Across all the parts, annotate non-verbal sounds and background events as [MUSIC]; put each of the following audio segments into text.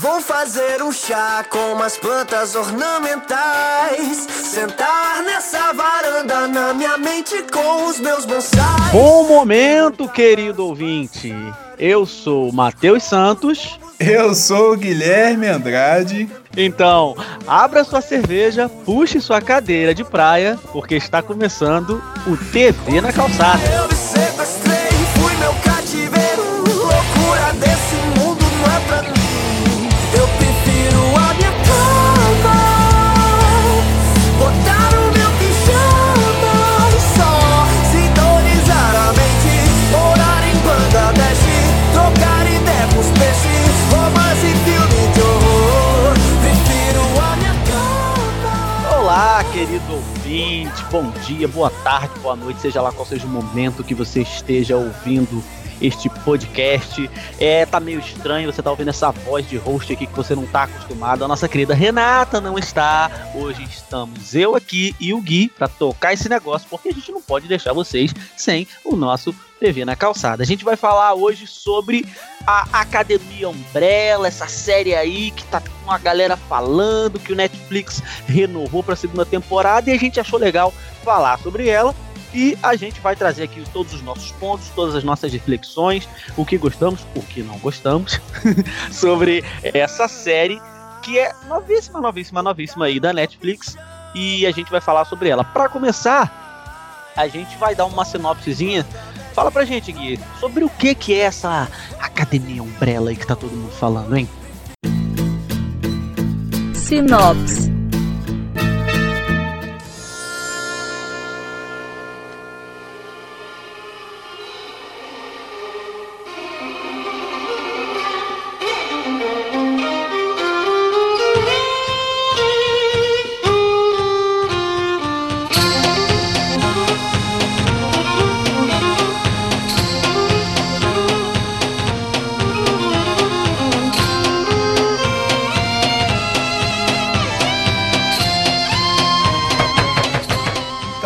Vou fazer um chá com umas plantas ornamentais. Sentar nessa varanda na minha mente com os meus bonsais. Bom momento, querido ouvinte. Eu sou Matheus Santos. Eu sou o Guilherme Andrade. Então, abra sua cerveja, puxe sua cadeira de praia, porque está começando o TV na calçada. Ouvinte, bom dia, boa tarde, boa noite, seja lá qual seja o momento que você esteja ouvindo este podcast. É, tá meio estranho, você tá ouvindo essa voz de host aqui que você não tá acostumado. A nossa querida Renata não está. Hoje estamos eu aqui e o Gui para tocar esse negócio, porque a gente não pode deixar vocês sem o nosso TV na calçada. A gente vai falar hoje sobre a Academia Umbrella, essa série aí que tá com a galera falando que o Netflix renovou para a segunda temporada e a gente achou legal falar sobre ela. E a gente vai trazer aqui todos os nossos pontos, todas as nossas reflexões, o que gostamos, o que não gostamos, [LAUGHS] sobre essa série que é novíssima, novíssima, novíssima aí da Netflix. E a gente vai falar sobre ela. Para começar, a gente vai dar uma sinopsezinha. Fala pra gente, Gui, sobre o que que é essa Academia Umbrella aí que tá todo mundo falando, hein? Sinopse.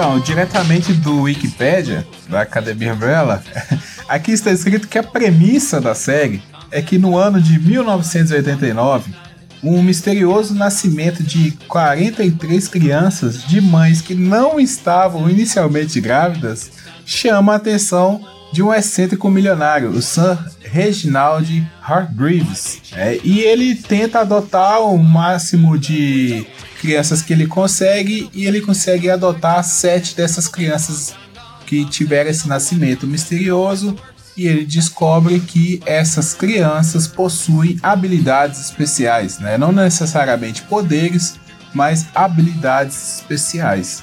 Então, diretamente do Wikipedia, da Academia Umbrella, [LAUGHS] aqui está escrito que a premissa da série é que no ano de 1989, um misterioso nascimento de 43 crianças de mães que não estavam inicialmente grávidas chama a atenção de um excêntrico milionário, o Sir Reginald Hargreaves. É, e ele tenta adotar o máximo de crianças que ele consegue e ele consegue adotar sete dessas crianças que tiveram esse nascimento misterioso e ele descobre que essas crianças possuem habilidades especiais, né? não necessariamente poderes, mas habilidades especiais.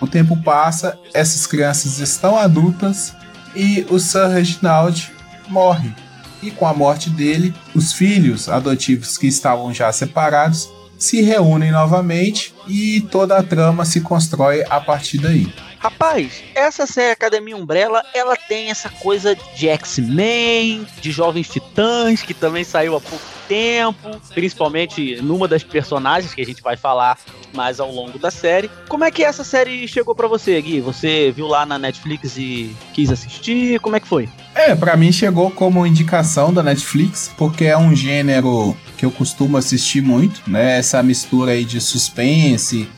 O tempo passa, essas crianças estão adultas e o Sir Reginald morre. E com a morte dele, os filhos adotivos que estavam já separados se reúnem novamente e toda a trama se constrói a partir daí. Rapaz, essa série Academia Umbrella, ela tem essa coisa de X-Men, de Jovens Titãs, que também saiu há pouco tempo, principalmente numa das personagens que a gente vai falar mais ao longo da série. Como é que essa série chegou pra você, Gui? Você viu lá na Netflix e quis assistir? Como é que foi? É, pra mim chegou como indicação da Netflix, porque é um gênero que eu costumo assistir muito, né? Essa mistura aí de suspense,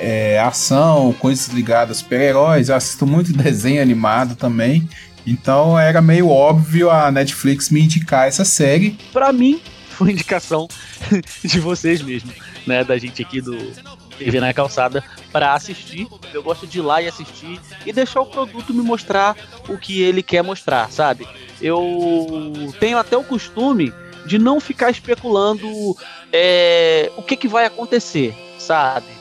é, ação, coisas ligadas super-heróis. Assisto muito desenho animado também. Então era meio óbvio a Netflix me indicar essa série. Pra mim, foi indicação [LAUGHS] de vocês mesmo, né? Da gente aqui do TV na Calçada para assistir. Eu gosto de ir lá e assistir e deixar o produto me mostrar o que ele quer mostrar, sabe? Eu tenho até o costume de não ficar especulando é, o que, que vai acontecer, sabe?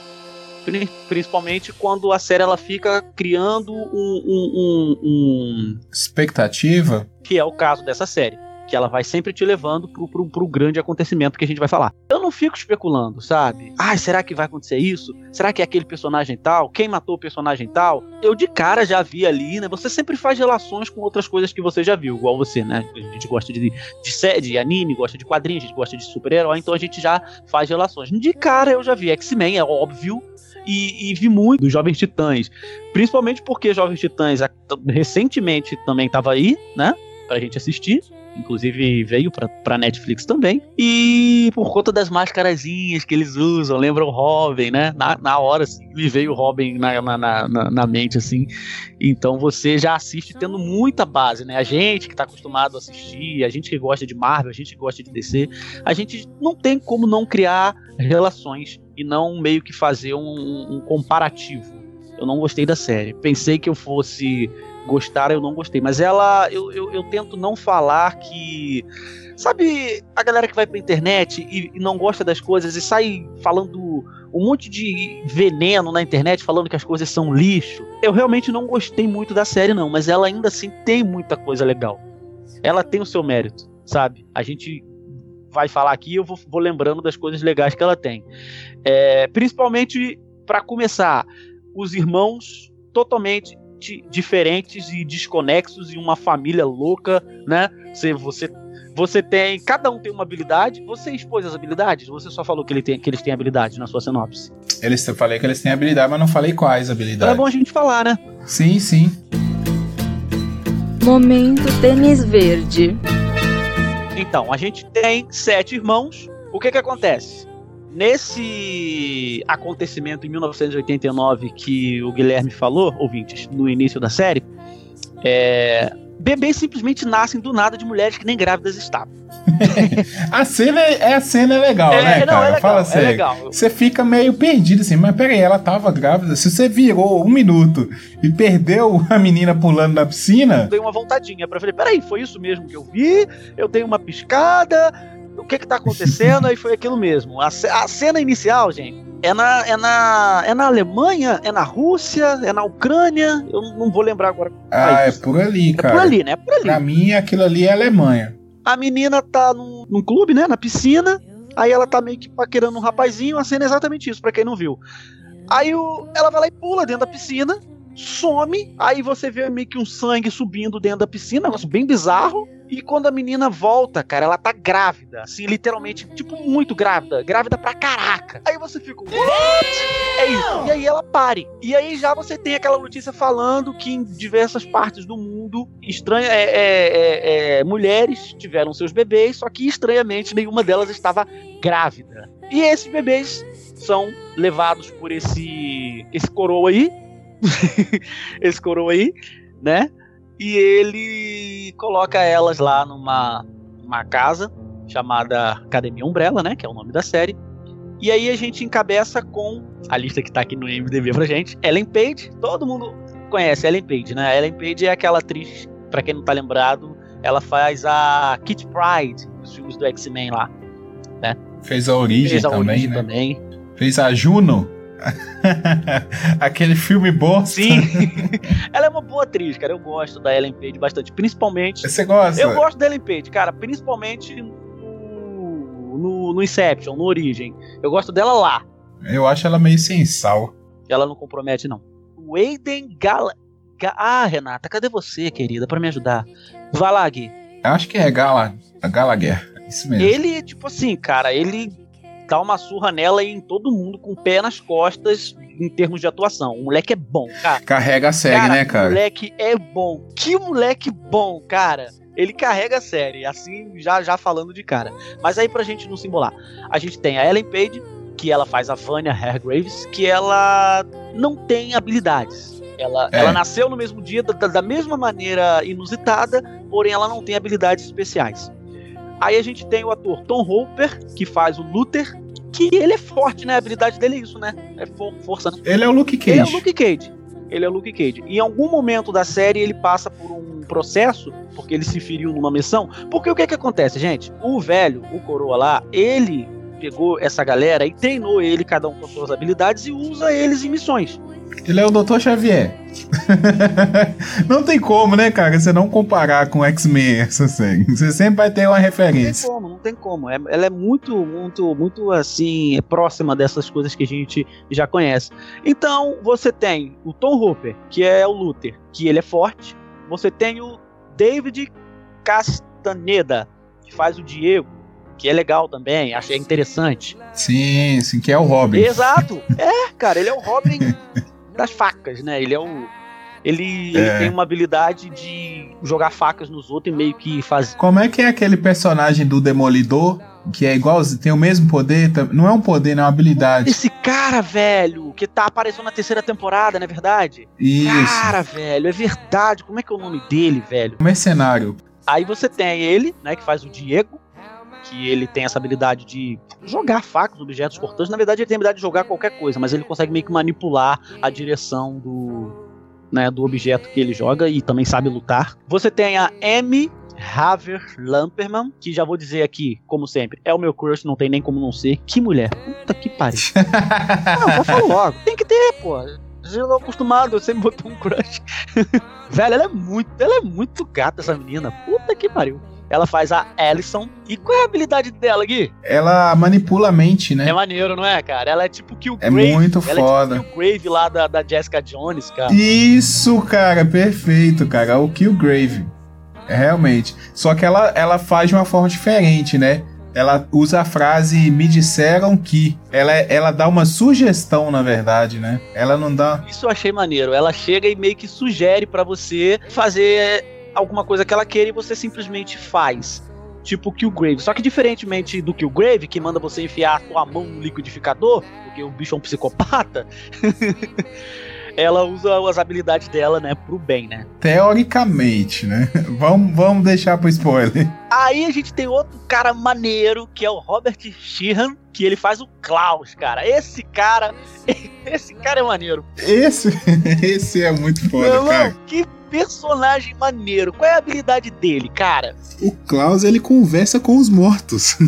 Pri- Principalmente quando a série ela fica criando um, um- um- um- Expectativa? que é o caso dessa série. Que ela vai sempre te levando pro, pro, pro grande acontecimento que a gente vai falar. Eu não fico especulando, sabe? Ai, será que vai acontecer isso? Será que é aquele personagem tal? Quem matou o personagem tal? Eu de cara já vi ali, né? Você sempre faz relações com outras coisas que você já viu, igual você, né? A gente gosta de, de série, de anime, gosta de quadrinhos, a gente gosta de super-herói, então a gente já faz relações. De cara eu já vi X-Men, é óbvio. E, e vi muito dos Jovens Titãs. Principalmente porque Jovens Titãs recentemente também tava aí, né? Pra gente assistir. inclusive veio pra, pra Netflix também. E por conta das mascarazinhas que eles usam, lembra o Robin, né? Na, na hora, assim, me veio o Robin na, na, na, na mente, assim. Então você já assiste tendo muita base, né? A gente que tá acostumado a assistir, a gente que gosta de Marvel, a gente que gosta de DC, a gente não tem como não criar relações e não meio que fazer um, um comparativo. Eu não gostei da série. Pensei que eu fosse gostar, eu não gostei. Mas ela, eu, eu, eu, tento não falar que. Sabe a galera que vai pra internet e, e, não gosta das coisas e sai falando um monte de veneno na internet, falando que as coisas são lixo? Eu realmente não gostei muito da série, não, mas ela ainda assim tem muita coisa legal. Ela tem o seu mérito, sabe? A gente vai falar aqui eu vou, vou lembrando das coisas legais que ela tem. É, principalmente, para começar, os irmãos totalmente diferentes e desconexos e uma família louca, né? Você, você, você tem. Cada um tem uma habilidade. Você expôs as habilidades? Você só falou que, ele tem, que eles têm habilidades na sua sinopse? Eles, eu falei que eles têm habilidade, mas não falei quais habilidades. Então é bom a gente falar, né? Sim, sim. Momento tênis verde. Então, a gente tem sete irmãos. O que que acontece? Nesse acontecimento em 1989 que o Guilherme falou, ouvintes, no início da série, é, bebês simplesmente nascem do nada de mulheres que nem grávidas estavam. [LAUGHS] a cena é a cena é legal, é, né, não, cara? É legal, Fala é sério. É legal. Você fica meio perdido assim, mas peraí, ela tava grávida. Se você virou um minuto e perdeu a menina pulando na piscina. Dei uma vontadinha pra falei, peraí, foi isso mesmo que eu vi? Eu dei uma piscada, o que que tá acontecendo? [LAUGHS] Aí foi aquilo mesmo. A, a, cena inicial, gente, é na, é, na, é na Alemanha, é na Rússia, é na Ucrânia, eu não vou lembrar agora. Ah, é por ali, cara. É por ali, né? É por ali. Pra mim, aquilo ali é Alemanha. A menina tá num, num clube, né, na piscina, aí ela tá meio que paquerando um rapazinho, a cena é exatamente isso, pra quem não viu. Aí o, ela vai lá e pula dentro da piscina, some, aí você vê meio que um sangue subindo dentro da piscina, um negócio bem bizarro. E quando a menina volta, cara, ela tá grávida. Assim, literalmente, tipo, muito grávida. Grávida pra caraca. Aí você fica, what? É isso. E aí ela pare. E aí já você tem aquela notícia falando que em diversas partes do mundo, estranha, é, é, é, é mulheres tiveram seus bebês, só que estranhamente nenhuma delas estava grávida. E esses bebês são levados por esse esse coroa aí, [LAUGHS] esse coroa aí, né? E ele coloca elas lá numa, uma casa chamada Academia Umbrella, né? Que é o nome da série. E aí a gente encabeça com a lista que tá aqui no MDB pra gente. Ellen Page, todo mundo conhece Ellen Page, né? Ellen Page é aquela atriz, para quem não tá lembrado, ela faz a Kit Pride nos filmes do X-Men lá, né? Fez a origem Fez a também, origem né? também. Fez a Juno. [LAUGHS] Aquele filme bom. Sim. [LAUGHS] ela é uma boa atriz, cara. Eu gosto da Ellen Page bastante. Principalmente. Você gosta? Eu gosto da Ellen Page, cara. Principalmente no, no, no Inception, no Origem. Eu gosto dela lá. Eu acho ela meio sem sal. Ela não compromete, não. O Aiden Gala. Ah, Renata, cadê você, querida, para me ajudar? Gui. Acho que é Gala, Gallagher. Isso mesmo. Ele, tipo assim, cara, ele dá uma surra nela e em todo mundo com o pé nas costas em termos de atuação. O moleque é bom, cara. Carrega a série, cara, né, cara? O moleque é bom. Que moleque bom, cara. Ele carrega a série, assim, já já falando de cara. Mas aí pra gente não se embolar. A gente tem a Ellen Page, que ela faz a Vanya Hargraves, que ela não tem habilidades. Ela, é. ela nasceu no mesmo dia, da, da mesma maneira inusitada, porém ela não tem habilidades especiais. Aí a gente tem o ator Tom Hopper, que faz o Luther, que ele é forte, né? A habilidade dele é isso, né? É for força, né? Ele é o Luke Cage. Ele é o Luke Cage. Ele é o Luke Cage. Em algum momento da série ele passa por um processo, porque ele se feriu numa missão. Porque o que é que acontece, gente? O velho, o coroa lá, ele pegou essa galera e treinou ele, cada um com suas habilidades, e usa eles em missões. Ele é o Dr. Xavier. [LAUGHS] não tem como, né, cara, você não comparar com X-Men essa série. Você sempre vai ter uma referência. Não tem como, não tem como. É, ela é muito, muito, muito assim, próxima dessas coisas que a gente já conhece. Então, você tem o Tom Hooper, que é o Luther, que ele é forte. Você tem o David Castaneda, que faz o Diego, que é legal também, achei interessante. Sim, sim, que é o Robin. Exato. [LAUGHS] É, cara, ele é o Robin das facas, né? Ele é o Ele, É. ele tem uma habilidade de jogar facas nos outros e meio que fazer. Como é que é aquele personagem do Demolidor, que é igual, tem o mesmo poder, não é um poder, não é uma habilidade. Esse cara, velho, que tá aparecendo na terceira temporada, não é verdade? Isso. Cara, velho, é verdade. Como é que é o nome dele, velho? Mercenário. Aí você tem ele, né, que faz o Diego, que ele tem essa habilidade de jogar facas, objetos cortantes. Na verdade, ele tem a habilidade de jogar qualquer coisa, mas ele consegue meio que manipular a direção do, né, do objeto que ele joga e também sabe lutar. Você tem a Amy Haver Lamperman, que já vou dizer aqui, como sempre, é o meu crush, não tem nem como não ser. Que mulher. Puta que pariu. [LAUGHS] Não, já falo logo. Tem que ter, pô. Já tô acostumado, eu sempre botou um crush. [LAUGHS] Velho, ela é muito, ela é muito gata, essa menina. Puta que pariu. Ela faz a Ellison. E qual é a habilidade dela, Gui? Ela manipula a mente, né? É maneiro, não é, cara? Ela é tipo que o É Grave. muito ela foda. é tipo Grave lá da, da Jessica Jones, cara. Isso, cara, perfeito, cara. O Killgrave. É, realmente. Só que ela, ela faz de uma forma diferente, né? Ela usa a frase me disseram que. Ela, ela dá uma sugestão, na verdade, né? Ela não dá. Isso eu achei maneiro. Ela chega e meio que sugere pra você fazer alguma coisa que ela queira e você simplesmente faz. Tipo o Killgrave. Só que diferentemente do Killgrave, que manda você enfiar a sua mão no liquidificador, porque o bicho é um psicopata, [LAUGHS] ela usa as habilidades dela, né, pro bem, né? Teoricamente, né? vamos, vamos deixar pro spoiler. Aí a gente tem outro cara maneiro, que é o Robert Sheehan, que ele faz o Klaus, cara. Esse cara, [LAUGHS] esse cara é maneiro. Esse, [LAUGHS] esse é muito foda, Meu cara. irmão, que personagem maneiro. Qual é a habilidade dele, cara? O Klaus, ele conversa com os mortos. [LAUGHS]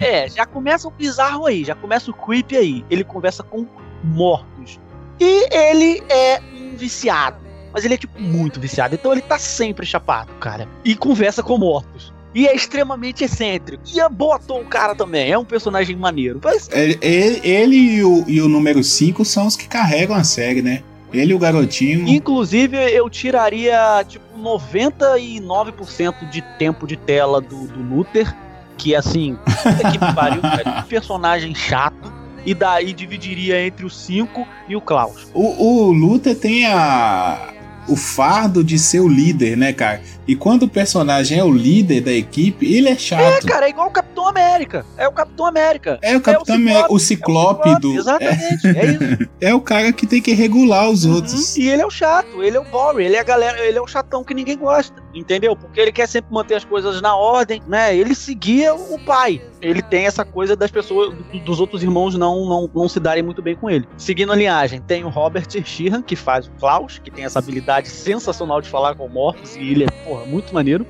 É, já começa o bizarro aí, já começa o creep aí. Ele conversa com mortos. E ele é um viciado. Mas ele é, tipo, muito viciado. Então ele tá sempre chapado, cara. E conversa com mortos. E é extremamente excêntrico. E é botou o cara também. É um personagem maneiro. Mas Ele, ele- ele e, o, e o número 5 são os que carregam a série, né? Ele e o garotinho. Inclusive, eu tiraria, tipo, 99% de tempo de tela do, do Luther, que assim, puta que [LAUGHS] pariu, que personagem chato, e daí dividiria entre o 5 e o Klaus. O, o Luther tem a, o fardo de ser o líder, né, cara? E quando o personagem é o líder da equipe, ele é É, chato. cara, é igual o Capitão América. É o Capitão América. É o Capitão É o América, o Ciclope, Ciclope do. É, Exatamente, é isso. [LAUGHS] é o cara que tem que regular os outros. Uhum. E ele é o chato, ele é o boring, ele é a galera, ele é o chatão que ninguém gosta, entendeu? Porque ele quer sempre manter as coisas na ordem, né? Ele seguia o pai. Ele tem essa coisa das pessoas, do- dos outros irmãos não, não, não se darem muito bem com ele. Seguindo a linhagem, tem o Robert Sheehan, que faz o Klaus, que tem essa habilidade sensacional de falar com mortos, e ele é, porra, muito maneiro.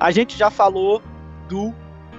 A gente já falou do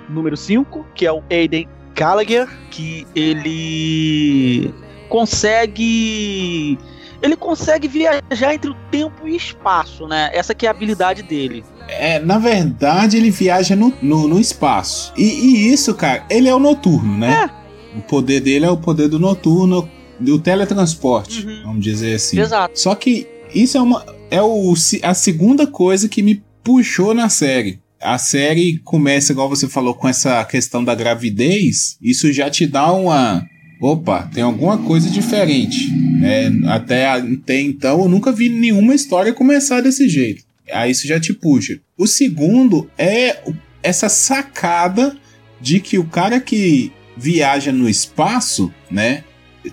número 5, que é o Aiden Gallagher, que ele consegue ele consegue viajar entre o tempo e espaço, né? Essa que é a habilidade dele. É, na verdade, ele viaja no, no, no espaço. E, e isso, cara, ele é o noturno, né? O poder dele é o poder do noturno, do teletransporte, Uhum. vamos dizer assim. Exato. Só que isso é uma é o, a segunda coisa que me puxou na série. A série começa, igual você falou, com essa questão da gravidez. Isso já te dá uma. Opa, tem alguma coisa diferente. né? até, até então eu nunca vi nenhuma história começar desse jeito. Aí isso já te puxa. O segundo é essa sacada de que o cara que viaja no espaço, né?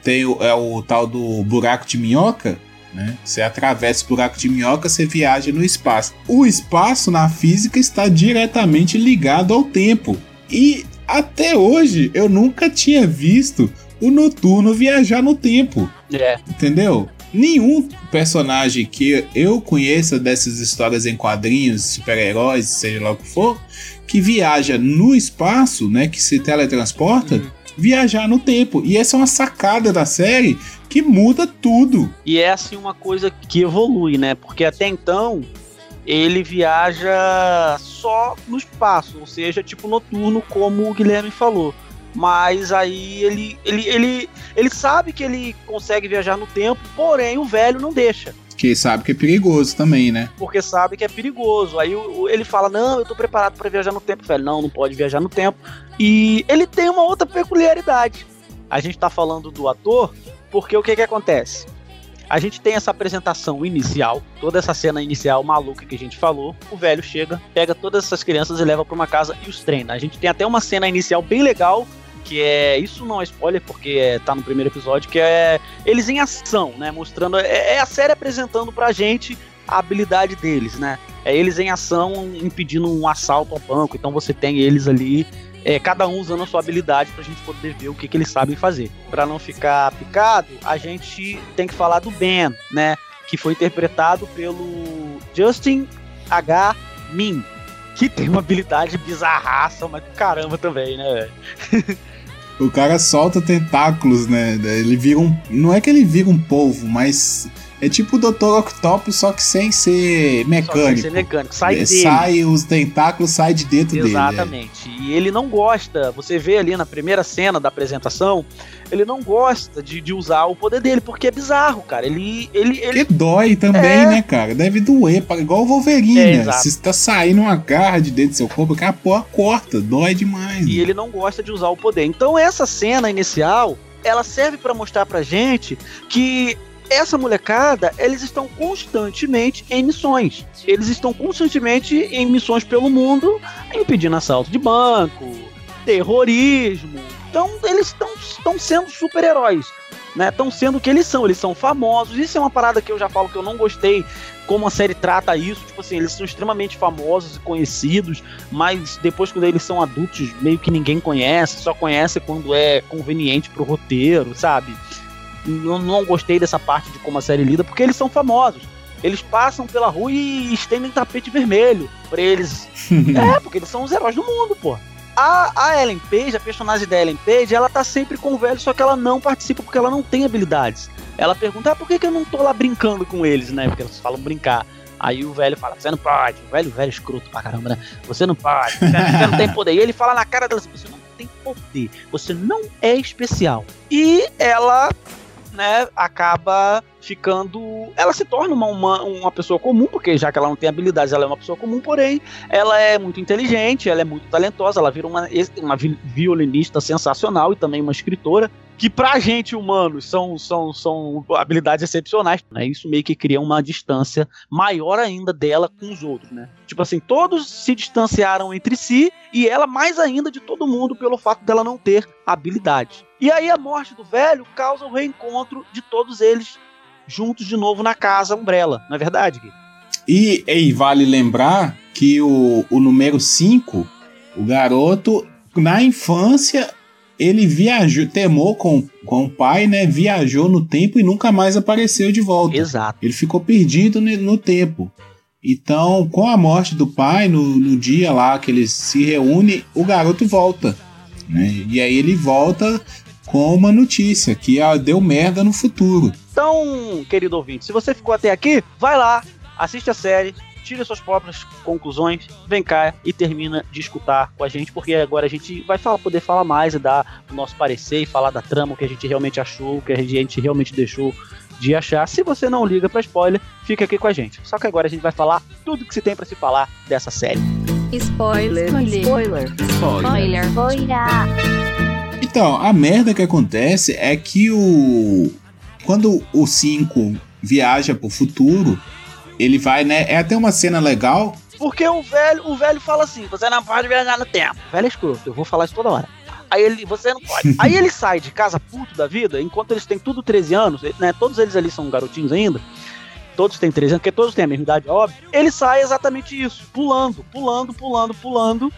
Tem o, é o tal do buraco de minhoca, né? Você atravessa o buraco de minhoca, você viaja no espaço. O espaço na física está diretamente ligado ao tempo. E até hoje eu nunca tinha visto o noturno viajar no tempo, É. entendeu? Nenhum personagem que eu conheça dessas histórias em quadrinhos, super-heróis, seja lá o que for, que viaja no espaço, né, que se teletransporta, viajar no tempo. E essa é uma sacada da série que muda tudo. E é assim uma coisa que evolui, né? Porque até então ele viaja só no espaço, ou seja, tipo noturno, como o Guilherme falou. Mas aí ele, ele, ele, ele sabe que ele consegue viajar no tempo, porém o velho não deixa. Que sabe que é perigoso também, né? porque sabe que é perigoso. Aí ele fala: Não, eu tô preparado pra viajar no tempo. Velho, não, não pode viajar no tempo. E ele tem uma outra peculiaridade. A gente tá falando do ator porque o que que acontece? A gente tem essa apresentação inicial, toda essa cena inicial maluca que a gente falou. O velho chega, pega todas essas crianças e leva para uma casa e os treina. A gente tem até uma cena inicial bem legal que é isso não é spoiler porque é, tá no primeiro episódio que é eles em ação, né, mostrando é, é a série apresentando pra gente a habilidade deles, né? É eles em ação impedindo um assalto ao banco. Então você tem eles ali é, cada um usando a sua habilidade pra gente poder ver o que, que eles sabem fazer. Para não ficar picado, a gente tem que falar do Ben, né? Que foi interpretado pelo Justin H. Min, que tem uma habilidade bizarraça, mas caramba também, né? [LAUGHS] o cara solta tentáculos, né? Ele vira um. Não é que ele vira um polvo, mas é tipo o Dr. Octopus, só que sem ser mecânico. Sem ser mecânico. Sai é, dele. Sai, os tentáculos saem de dentro Exatamente. dele. É. E ele não gosta, você vê ali na primeira cena da apresentação, ele não gosta de, de usar o poder dele, porque é bizarro, cara. Ele. ele, ele... Que dói também, é... né, cara? Deve doer, igual o Wolverine, é, né? Se tá saindo uma garra de dentro do seu corpo, a porra corta, dói demais. E né? ele não gosta de usar o poder. Então, essa cena inicial ela serve para mostrar pra gente que essa molecada, eles estão constantemente em missões. Eles estão constantemente em missões pelo mundo, impedindo assalto de banco, terrorismo. Então, eles estão sendo super-heróis. Estão né? sendo o que eles são, eles são famosos. Isso é uma parada que eu já falo que eu não gostei como a série trata isso. Tipo assim, eles são extremamente famosos e conhecidos, mas depois, quando eles são adultos, meio que ninguém conhece, só conhece quando é conveniente pro roteiro, sabe? Não, não gostei dessa parte de como a série lida, porque eles são famosos. Eles passam pela rua e estendem tapete vermelho pra eles. [LAUGHS] é, porque eles são os heróis do mundo, pô. A, a Ellen Page, a personagem da Ellen Page, ela tá sempre com o velho, só que ela não participa porque ela não tem habilidades. Ela pergunta, ah, por que, que eu não tô lá brincando com eles, né? Porque eles falam brincar. Aí o velho fala, você não pode. O velho, o velho escroto pra caramba, né? Você não pode, você, você não tem poder. E ele fala na cara dela, você não tem poder, você não é especial. E ela né, acaba ficando. Ela se torna uma, uma, uma pessoa comum, porque já que ela não tem habilidades, ela é uma pessoa comum, porém, ela é muito inteligente, ela é muito talentosa, ela vira uma, uma violinista sensacional e também uma escritora que pra gente humanos são, são, são habilidades excepcionais, né? Isso meio que cria uma distância maior ainda dela com os outros, né? Tipo assim, todos se distanciaram entre si e ela mais ainda de todo mundo pelo fato dela não ter habilidade. E aí a morte do velho causa o reencontro de todos eles juntos de novo na casa Umbrella, não é verdade, Gui? E, e vale lembrar que o, o número 5, o garoto, na infância, ele viajou, temou com, com o pai, né? Viajou no tempo e nunca mais apareceu de volta. Exato. Ele ficou perdido no, tempo. Então, com a morte do pai, no, no dia lá que eles se reúnem, o garoto volta. Né? E aí ele volta com uma notícia que deu merda no futuro. Então, querido ouvinte, se você ficou até aqui, vai lá, assiste a série, tire suas próprias conclusões, vem cá e termina de escutar com a gente, porque agora a gente vai falar, poder falar mais e dar o nosso parecer e falar da trama, o que a gente realmente achou, o que a gente realmente deixou de achar. Se você não liga para spoiler, fica aqui com a gente. Só que agora a gente vai falar tudo que se tem para se falar dessa série. Spoiler, spoiler, spoiler, spoiler. Então, a merda que acontece é que o quando o 5 viaja pro futuro, ele vai, né? É até uma cena legal. Porque o velho, o velho fala assim: você não pode viajar no tempo. O velho é escroto, eu vou falar isso toda hora. Aí ele, você não pode. [LAUGHS] Aí ele sai de casa puto da vida, enquanto eles têm tudo 13 anos, né? Todos eles ali são garotinhos ainda. Todos têm 13 anos, porque todos têm a mesma idade, óbvio. Ele sai exatamente isso, pulando, pulando, pulando, pulando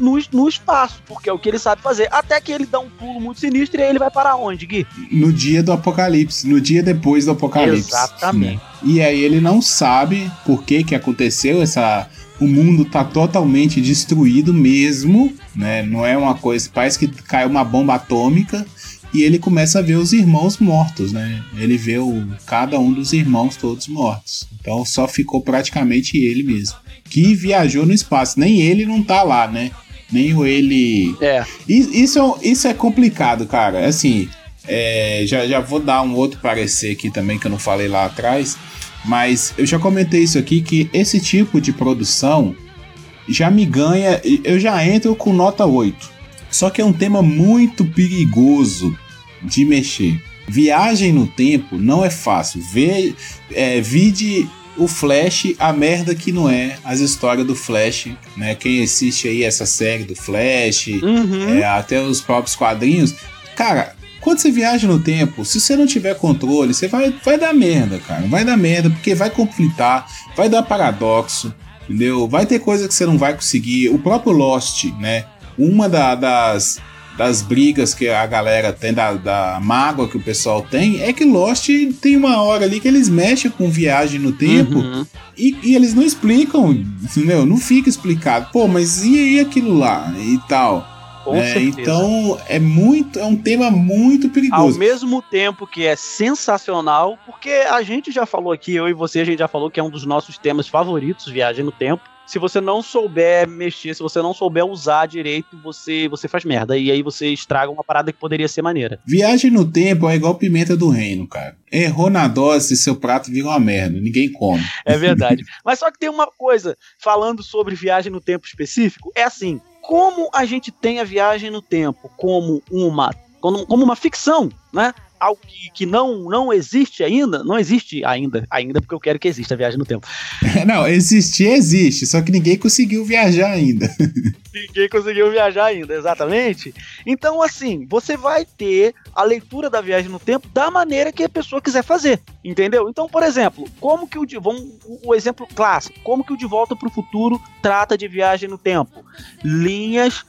no, no espaço, porque é o que ele sabe fazer. Até que ele dá um pulo muito sinistro e aí ele vai para onde, Gui? No dia do apocalipse, no dia depois do apocalipse. Exatamente. Né? E aí ele não sabe por que que aconteceu essa o mundo tá totalmente destruído mesmo, né? Não é uma coisa, parece que caiu uma bomba atômica e ele começa a ver os irmãos mortos, né? Ele vê o, cada um dos irmãos todos mortos. Então só ficou praticamente ele mesmo. Que viajou no espaço. Nem ele não tá lá, né? Nem o ele. É. Isso, isso é complicado, cara. Assim, é, já, já vou dar um outro parecer aqui também que eu não falei lá atrás. Mas eu já comentei isso aqui que esse tipo de produção já me ganha. Eu já entro com nota 8. Só que é um tema muito perigoso de mexer. Viagem no tempo não é fácil. Vê, é, vide o Flash, a merda que não é as histórias do Flash, né? Quem assiste aí essa série do Flash, Uhum. é, até os próprios quadrinhos. Cara, quando você viaja no tempo, se você não tiver controle, você vai, vai dar merda, cara. Vai dar merda, porque vai conflitar, vai dar paradoxo, entendeu? Vai ter coisa que você não vai conseguir. O próprio Lost, né? Uma da- das, das brigas que a galera tem, da, da mágoa que o pessoal tem, é que Lost tem uma hora ali que eles mexem com viagem no tempo. Uhum. E, e eles não explicam, entendeu? Não fica explicado. Pô, mas e aí aquilo lá e tal? Certeza. Então é muito, é um tema muito Ao perigoso. mesmo tempo que é sensacional, porque a gente já falou aqui, eu e você, a gente já falou que é um dos nossos temas favoritos, viagem no tempo. Se você não souber mexer, se você não souber usar direito, você, você faz merda. E aí você estraga uma parada que poderia ser maneira. Viagem no tempo é igual pimenta do reino, cara. Errou na dose, seu prato vira uma merda, ninguém come. É verdade. [LAUGHS] Mas só que tem uma coisa, falando sobre viagem no tempo específico, é assim: como a gente tem a viagem no tempo como uma, como, como uma ficção, né? Algo que, que não, não existe ainda, não existe ainda, ainda porque eu quero que exista a viagem no tempo. [LAUGHS] Não, existir existe, só que ninguém conseguiu viajar ainda. [LAUGHS] Ninguém conseguiu viajar ainda, exatamente. Então, assim, você vai ter a leitura da viagem no tempo da maneira que a pessoa quiser fazer, entendeu? Então, por exemplo, como que o de, vamos, o o exemplo clássico, como que o De Volta para o Futuro trata de viagem no tempo? Linhas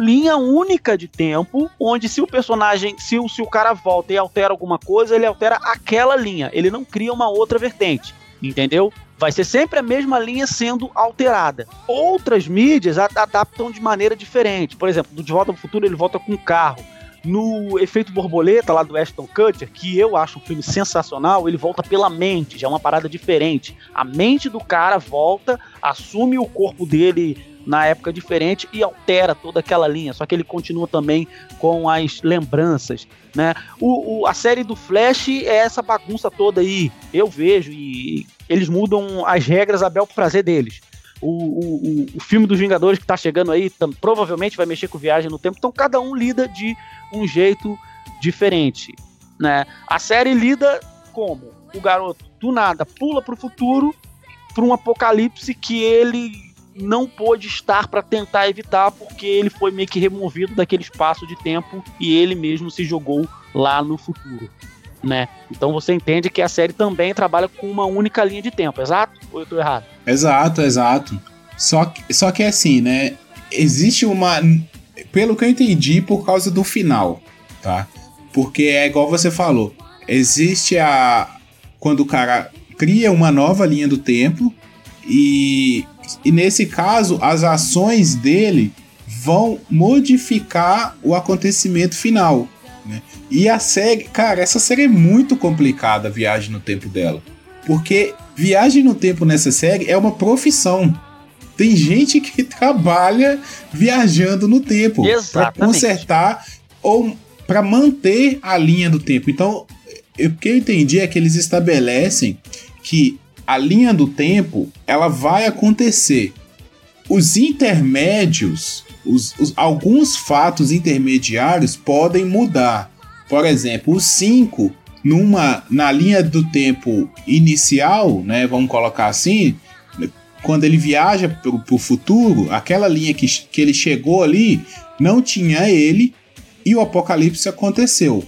linha única de tempo, onde se o personagem, se o, se o cara volta e altera alguma coisa, ele altera aquela linha, ele não cria uma outra vertente, entendeu? Vai ser sempre a mesma linha sendo alterada. Outras mídias adaptam de maneira diferente. Por exemplo, do De Volta ao Futuro ele volta com um carro. No Efeito Borboleta, lá do Ashton Kutcher, que eu acho um filme sensacional, ele volta pela mente, já é uma parada diferente. A mente do cara volta, assume o corpo dele na época diferente e altera toda aquela linha, só que ele continua também com as lembranças, né? O, o- a série do Flash é essa bagunça toda aí, eu vejo, e eles mudam as regras a bel prazer deles. O, o, o- filme dos Vingadores que tá chegando aí tam- provavelmente vai mexer com viagem no tempo, então cada um lida de um jeito diferente, né? A série lida como o garoto do nada pula pro futuro para um apocalipse que ele não pôde estar para tentar evitar porque ele foi meio que removido daquele espaço de tempo e ele mesmo se jogou lá no futuro, né? Então você entende que a série também trabalha com uma única linha de tempo, exato? Ou eu tô errado? Exato, exato. Só que, só que é assim, né? Existe uma. Pelo que eu entendi, por causa do final, tá? Porque é igual você falou. Existe a. Quando o cara cria uma nova linha do tempo e, e nesse caso as ações dele vão modificar o acontecimento final. Né? E a série, cara, essa série é muito complicada, a viagem no tempo dela. Porque viagem no tempo nessa série é uma profissão. Tem gente que [LAUGHS] trabalha viajando no tempo para consertar ou para manter a linha do tempo. Então, o que eu entendi é que eles estabelecem que a linha do tempo ela vai acontecer. Os intermédios, os- os- alguns fatos intermediários podem mudar. Por exemplo, o 5 numa na linha do tempo inicial, né, vamos colocar assim, quando ele viaja para o futuro, aquela linha que, que ele chegou ali não tinha ele e o apocalipse aconteceu.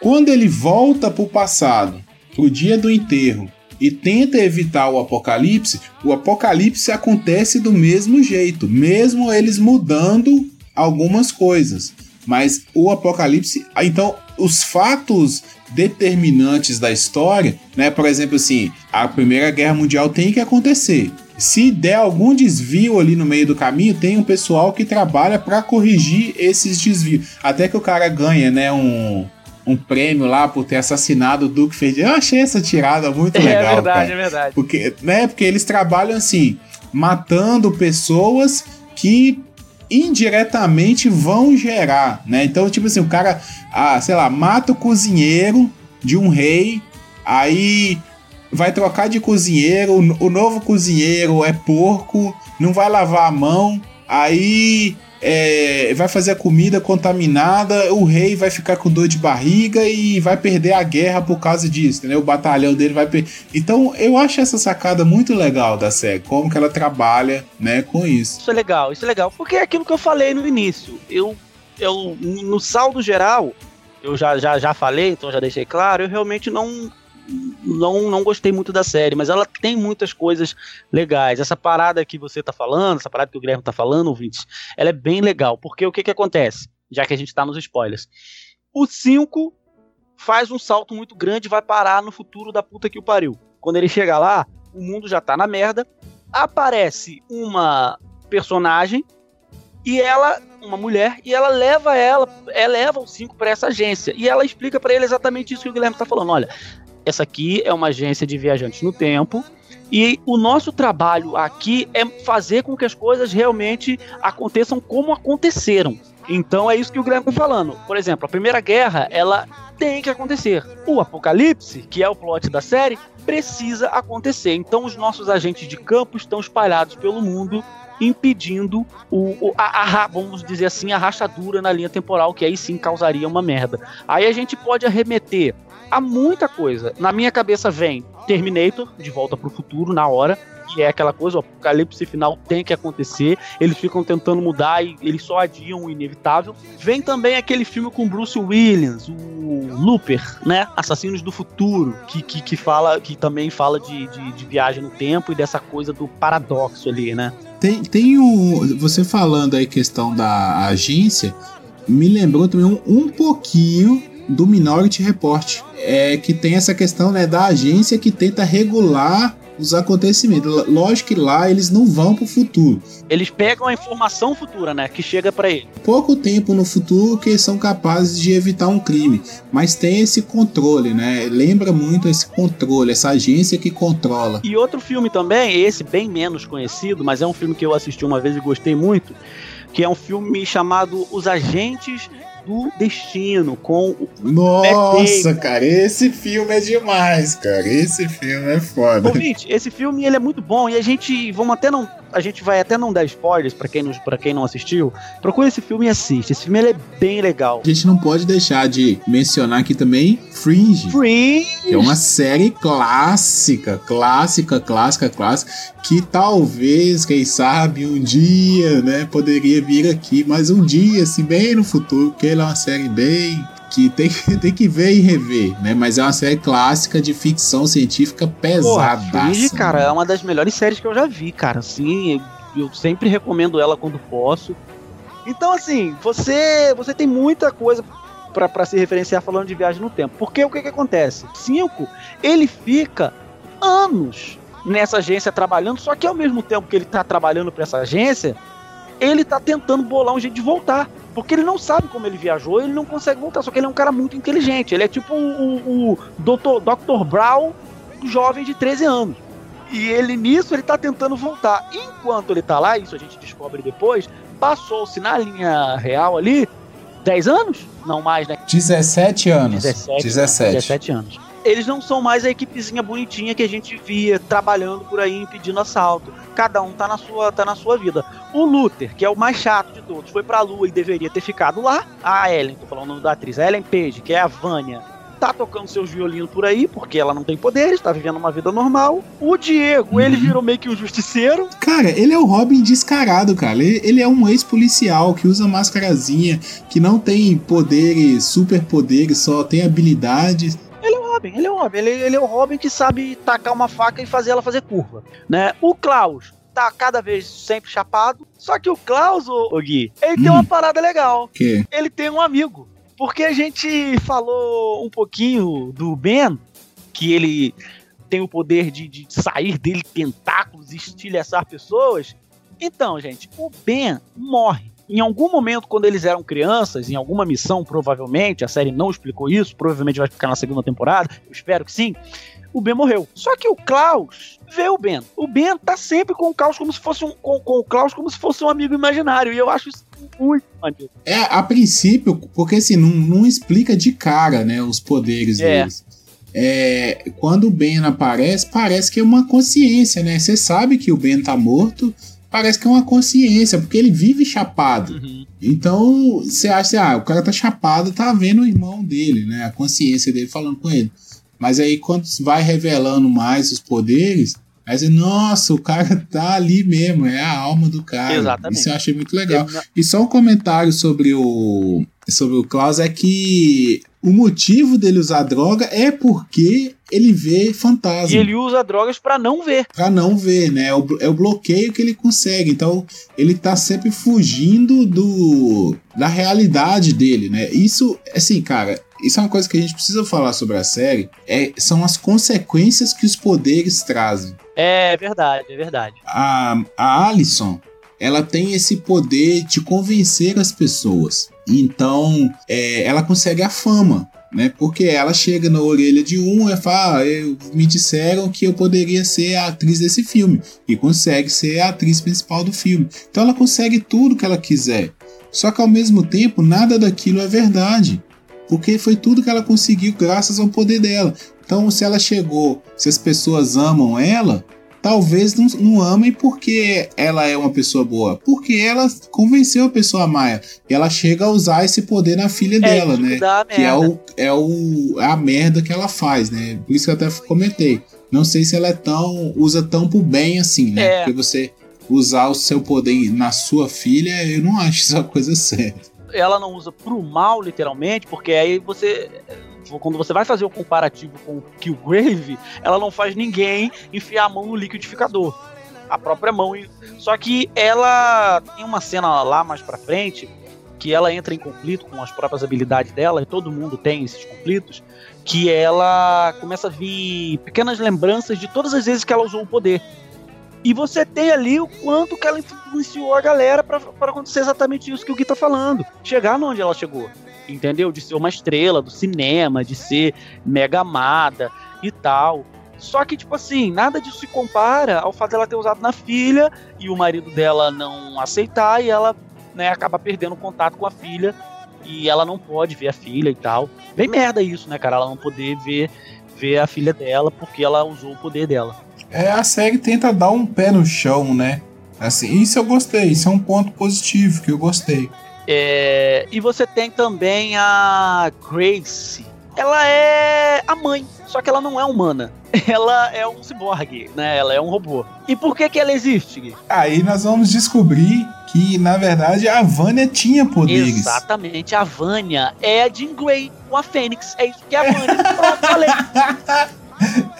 Quando ele volta para o passado, para o dia do enterro, e tenta evitar o apocalipse, o apocalipse acontece do mesmo jeito, mesmo eles mudando algumas coisas. Mas o apocalipse. Então, os fatos determinantes da história, né? Por exemplo, assim, a Primeira Guerra Mundial tem que acontecer. Se der algum desvio ali no meio do caminho, tem um pessoal que trabalha para corrigir esses desvios. Até que o cara ganha, né? Um, um prêmio lá por ter assassinado o Duke Ferdinand. Eu achei essa tirada muito [LAUGHS] legal. é verdade, cara. é verdade. Porque, né, porque eles trabalham assim, matando pessoas que indiretamente vão gerar, né? Então, tipo assim, o cara, ah, sei lá, mata o cozinheiro de um rei, aí vai trocar de cozinheiro, o- o novo cozinheiro é porco, não vai lavar a mão, aí é, vai fazer a comida contaminada, o rei vai ficar com dor de barriga e vai perder a guerra por causa disso, entendeu? O batalhão dele vai perder. Então, eu acho essa sacada muito legal da série, como que ela trabalha, né, com isso. Isso é legal, isso é legal, porque é aquilo que eu falei no início. Eu, eu no saldo geral, eu já, já, já falei, então já deixei claro, eu realmente não não, não gostei muito da série, mas ela tem muitas coisas legais. Essa parada que você tá falando, essa parada que o Guilherme tá falando, ouvintes, ela é bem legal, porque o que que acontece? Já que a gente tá nos spoilers. O 5 faz um salto muito grande e vai parar no futuro da puta que o pariu. Quando ele chega lá, o mundo já tá na merda, aparece uma personagem e ela, uma mulher, e ela leva ela, ela leva o 5 para essa agência. E ela explica para ele exatamente isso que o Guilherme tá falando. Olha, essa aqui é uma agência de viajantes no tempo. E o nosso trabalho aqui é fazer com que as coisas realmente aconteçam como aconteceram. Então é isso que o Guilherme está falando. Por exemplo, a Primeira Guerra, ela tem que acontecer. O Apocalipse, que é o plot da série, precisa acontecer. Então os nossos agentes de campo estão espalhados pelo mundo impedindo o a, a, vamos dizer assim, a rachadura na linha temporal, que aí sim causaria uma merda. Aí a gente pode arremeter a muita coisa. Na minha cabeça vem Terminator, de volta pro futuro, na hora. Que é aquela coisa, o apocalipse final tem que acontecer. Eles ficam tentando mudar e eles só adiam o inevitável. Vem também aquele filme com Bruce Williams, o Looper, né? Assassinos do Futuro, que, que, que fala, que também fala de, de, de viagem no tempo e dessa coisa do paradoxo ali, né? Tem, tem um. Você falando aí questão da agência, me lembrou também um, um pouquinho do Minority Report, é que tem essa questão né, da agência que tenta regular os acontecimentos. Lógico que lá eles não vão para o futuro. Eles pegam a informação futura, né, que chega para ele. Pouco tempo no futuro que eles são capazes de evitar um crime, mas tem esse controle, né? Lembra muito esse controle, essa agência que controla. E outro filme também, esse bem menos conhecido, mas é um filme que eu assisti uma vez e gostei muito, que é um filme chamado Os Agentes do Destino, com o Nossa, cara, esse filme é demais, cara. Esse filme é foda. Ouvinte, esse filme ele é muito bom e a gente, vamos até não a gente vai até não dar spoilers para quem, pra quem não assistiu. Procure esse filme e assiste. Esse filme é bem legal. A gente não pode deixar de mencionar aqui também Fringe. Fringe! Que é uma série clássica, clássica, clássica, clássica, que talvez, quem sabe, um dia, né, poderia vir aqui, mas um dia, assim, bem no futuro, porque ela é uma série bem que tem, [LAUGHS] tem que ver e rever, né? Mas é uma série clássica de ficção científica pesada. Fringe, cara, é uma das melhores séries que eu já vi, cara. Assim, eu sempre recomendo ela quando posso. Então, assim, você você tem muita coisa para se referenciar falando de viagem no tempo. Porque o que, que acontece? Cinco, ele fica anos nessa agência trabalhando, só que ao mesmo tempo que ele tá trabalhando para essa agência, ele tá tentando bolar um jeito de voltar. Porque ele não sabe como ele viajou, ele não consegue voltar. Só que ele é um cara muito inteligente. Ele é tipo o, o, Dr. Dr. Brown, jovem de 13 anos. E ele nisso ele tá tentando voltar. Enquanto ele tá lá, isso a gente descobre depois, passou-se na linha real ali 10 anos? Não mais, né? 17 anos. 17, 17. 17 anos eles não são mais a equipezinha bonitinha que a gente via trabalhando por aí impedindo assalto. Cada um tá na sua, tá na sua vida. O Luther, que é o mais chato de todos, foi pra lua e deveria ter ficado lá. A Ellen, tô falando o nome da atriz, a Ellen Page, que é a Vânia, tá tocando seus violinos por aí, porque ela não tem poderes, tá vivendo uma vida normal. O Diego, uhum. ele virou meio que um justiceiro. Cara, ele é o Robin descarado, cara. Ele, ele é um ex-policial que usa mascarazinha, que não tem poderes, superpoderes, só tem habilidades ele é o Robin, ele é o Robin. Ele, ele é o Robin que sabe tacar uma faca e fazer ela fazer curva, né? O Klaus tá cada vez sempre chapado. Só que o Klaus, o, o Gui, ele hum. tem uma parada legal. Que? Ele tem um amigo. Porque a gente falou um pouquinho do Ben, que ele tem o poder de, de sair dele tentáculos e estilhaçar pessoas. Então, gente, o Ben morre em algum momento, quando eles eram crianças, em alguma missão, provavelmente, a série não explicou isso, provavelmente vai ficar na segunda temporada, eu espero que sim. O Ben morreu. Só que o Klaus vê o Ben. O Ben tá sempre com o Klaus como se fosse um, com, com o Klaus como se fosse um amigo imaginário. E eu acho isso muito maneiro. É, a princípio, porque assim, não, não explica de cara, né, os poderes é. deles. É, quando o Ben aparece, parece que é uma consciência, né? Você sabe que o Ben tá morto, parece que é uma consciência, porque ele vive chapado. Uhum. Então, você acha, ah, o cara tá chapado, tá vendo o irmão dele, né? A consciência dele falando com ele. Mas aí, quando vai revelando mais os poderes, aí você, nossa, o cara [LAUGHS] tá ali mesmo, é a alma do cara. Exatamente. Isso eu achei muito legal. E só um comentário sobre o sobre o Klaus é que o motivo dele usar droga é porque ele vê fantasma. E ele usa drogas pra não ver. Pra não ver, né? É o, é o bloqueio que ele consegue. Então, ele tá sempre fugindo do da realidade dele, né? Isso, assim, cara, isso é uma coisa que a gente precisa falar sobre a série. É, são as consequências que os poderes trazem. É verdade, é verdade. A, a Alison, ela tem esse poder de convencer as pessoas. Então, é, ela consegue a fama. Né? Porque ela chega na orelha de um e fala: ah, eu- me disseram que eu poderia ser a atriz desse filme. E consegue ser a atriz principal do filme. Então ela consegue tudo que ela quiser. Só que ao mesmo tempo, nada daquilo é verdade. Porque foi tudo que ela conseguiu graças ao poder dela. Então, se ela chegou, se as pessoas amam ela, talvez não, não amem porque ela é uma pessoa boa. Porque ela convenceu a pessoa a amar ela. E ela chega a usar esse poder na filha dela, é, isso né? que é, o, é o, a merda que ela faz, né? Por isso que eu até comentei. Não sei se ela é tão. usa tão pro bem assim, né? É. Porque você usar o seu poder na sua filha, eu não acho isso a coisa certa. ela não usa pro mal, literalmente, porque aí você. Quando você vai fazer o comparativo com o Killgrave, ela não faz ninguém enfiar a mão no liquidificador. A própria mão. Só que ela tem uma cena lá mais pra frente que ela entra em conflito com as próprias habilidades dela, e todo mundo tem esses conflitos, que ela começa a vir pequenas lembranças de todas as vezes que ela usou o poder. E você tem ali o quanto que ela influenciou a galera pra acontecer exatamente isso que o Gui tá falando. Chegar onde ela chegou. Entendeu? De ser uma estrela do cinema, de ser mega amada e tal. Só que, tipo assim, nada disso se compara ao fato dela ter usado na filha e o marido dela não aceitar e ela, né, acaba perdendo contato com a filha e ela não pode ver a filha e tal. Bem merda isso, né, cara? Ela não poder ver, ver a filha dela porque ela usou o poder dela. É, a série tenta dar um pé no chão, né? Assim, isso eu gostei, isso é um ponto positivo que eu gostei. É, e você tem também a Grace. Ela é a mãe, só que ela não é humana. [LAUGHS] Ela é um ciborgue, né? Ela é um robô. E por que que ela existe? Aí nós vamos descobrir que, na verdade, a Vânia tinha poderes. Exatamente, a Vânia é a Jean Grey, com a Fênix. É isso que é a Vânia. Pronto, falei. [LAUGHS]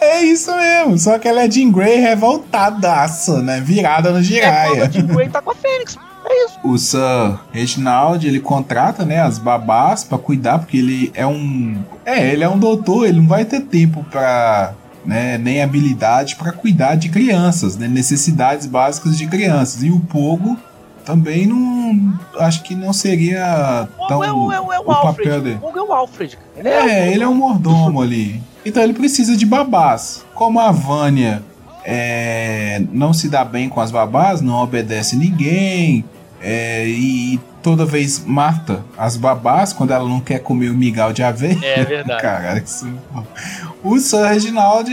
É isso mesmo, só que ela é Jean Grey revoltadaça, né? Virada no É giraia. a Jean Grey tá com a Fênix. É isso. O Sir Reginald, ele contrata, né, as babás pra cuidar, porque ele é um... É, ele é um doutor, ele não vai ter tempo pra... Né, nem habilidade pra cuidar de crianças, né, necessidades básicas de crianças. E o Pogo também não... Acho que não seria tão... É o, é o, é o o papel Alfred. dele. O Pogo é o Alfred. Ele É, ele é um mordomo ali. Então ele precisa de babás. Como a Vânia é, não se dá bem com as babás, não obedece ninguém, é, e toda vez mata as babás quando ela não quer comer o migal de aveia. É verdade. [LAUGHS] Cara, isso. O Sir Reginald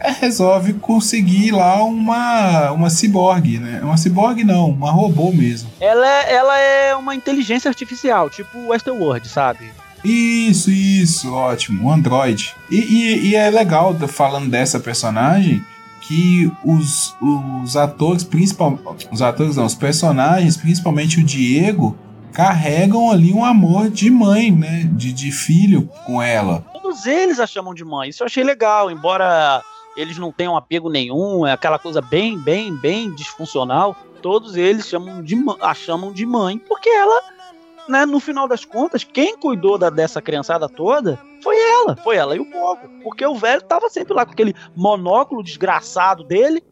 é, resolve conseguir lá uma, uma ciborgue, né? Uma ciborgue não, uma robô mesmo. Ela, é- ela é uma inteligência artificial, tipo Westworld, sabe? Isso, isso, ótimo, um android. E, e- e é legal, falando dessa personagem, que os, os atores, principalmente. Os atores não, os personagens, principalmente o Diego, carregam ali um amor de mãe, né? De, de filho com ela. Todos eles a chamam de mãe. Isso eu achei legal, embora eles não tenham apego nenhum, é aquela coisa bem, bem, bem disfuncional. Todos eles chamam de, a chamam de mãe, porque ela, né, no final das contas, quem cuidou da, dessa criançada toda foi ela, foi ela e o Pogo. Porque o velho tava sempre lá com aquele monóculo desgraçado dele.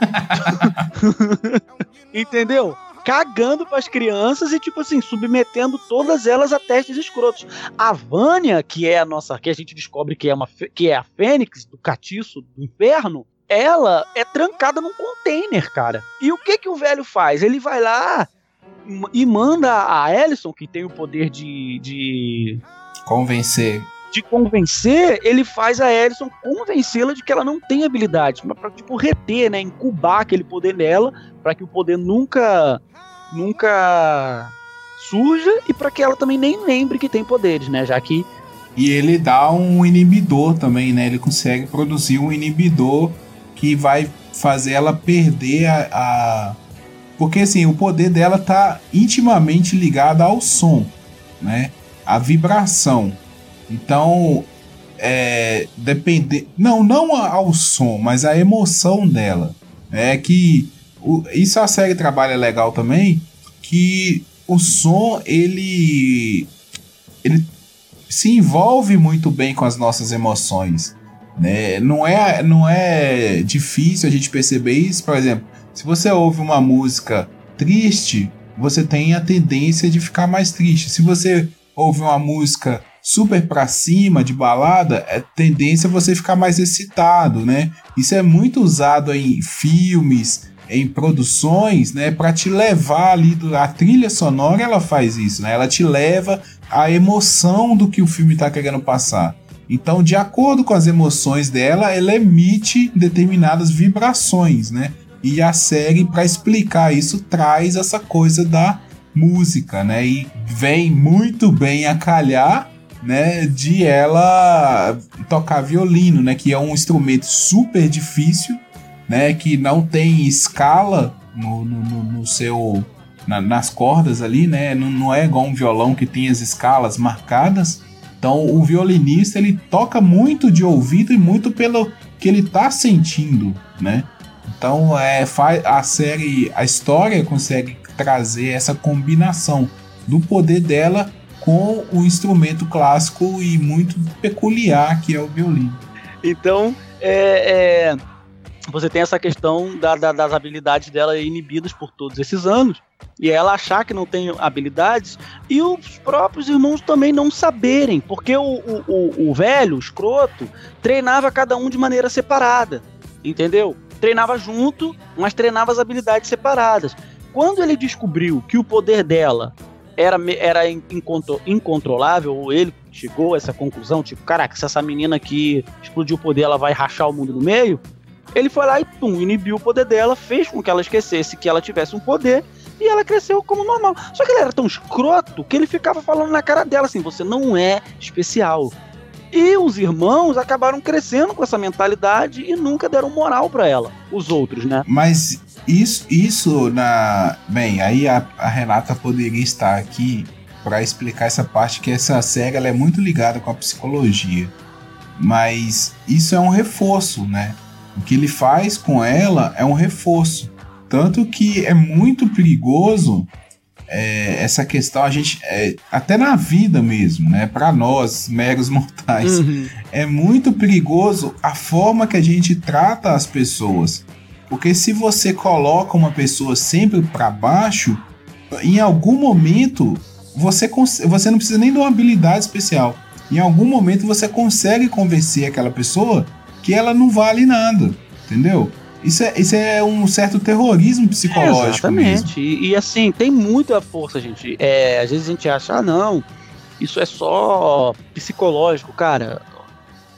[LAUGHS] Entendeu? Cagando pras crianças e, tipo assim, submetendo todas elas a testes escrotos. A Vânia, que é a nossa, que a gente descobre que é, uma, que é a Fênix do catiço do inferno, ela é trancada num container, cara. E o que que o velho faz? Ele vai lá e manda a Ellison, que tem o poder de, de Convencer de convencer, ele faz a Ellison convencê-la de que ela não tem habilidades, mas pra, tipo, reter, né? Incubar aquele poder nela, para que o poder nunca. nunca surja e para que ela também nem lembre que tem poderes, né? Já que. E ele dá um inibidor também, né? Ele consegue produzir um inibidor que vai fazer ela perder a, a... Porque assim, o poder dela tá intimamente ligado ao som, né? A vibração. Então, é, depender, não, não ao som, mas a emoção dela. É que o, isso a série trabalha legal também, que o som ele ele se envolve muito bem com as nossas emoções. Né? Não, é, não é difícil a gente perceber isso. Por exemplo, se você ouve uma música triste, você tem a tendência de ficar mais triste. Se você ouve uma música super pra cima, de balada, é tendência você ficar mais excitado, né? Isso é muito usado em filmes, em produções, né, para te levar ali a trilha sonora ela faz isso, né? Ela te leva à emoção do que o filme está querendo passar. Então, de acordo com as emoções dela, ela emite determinadas vibrações, né? E a série, para explicar isso, traz essa coisa da música, né? E vem muito bem a calhar, né? De ela tocar violino, né? Que é um instrumento super difícil, né? Que não tem escala no, no, no seu na, nas cordas ali, né? Não, não é igual um violão que tem as escalas marcadas. Então o violinista ele toca muito de ouvido e muito pelo que ele tá sentindo, né? Então é, a série, a história consegue trazer essa combinação do poder dela com o instrumento clássico e muito peculiar que é o violino. Então, é, é, você tem essa questão da, da, das habilidades dela inibidas por todos esses anos e ela achar que não tem habilidades e os próprios irmãos também não saberem, porque o, o, o, o velho, o escroto, treinava cada um de maneira separada, entendeu? Treinava junto, mas treinava as habilidades separadas. Quando ele descobriu que o poder dela era, era incontro, incontrolável, ou ele chegou a essa conclusão, tipo, caraca, se essa menina aqui explodir o poder, ela vai rachar o mundo no meio, ele foi lá e pum, inibiu o poder dela, fez com que ela esquecesse que ela tivesse um poder e ela cresceu como normal. Só que ele era tão escroto que ele ficava falando na cara dela assim: você não é especial. E os irmãos acabaram crescendo com essa mentalidade e nunca deram moral para ela, os outros, né? Mas isso, isso na. Bem, aí a, a Renata poderia estar aqui para explicar essa parte que essa ela é muito ligada com a psicologia. Mas isso é um reforço, né? O que ele faz com ela é um reforço. Tanto que é muito perigoso é, essa questão, a gente. É, até na vida mesmo, né? Para nós, meros [LAUGHS] mortais, uhum. é muito perigoso a forma que a gente trata as pessoas. Porque se você coloca uma pessoa sempre para baixo, em algum momento você, você não precisa nem de uma habilidade especial. Em algum momento você consegue convencer aquela pessoa que ela não vale nada, entendeu? Isso é, isso é um certo terrorismo psicológico. É, exatamente. E, e, assim, tem muita força, gente. É, às vezes a gente acha, ah, não, isso é só psicológico, cara.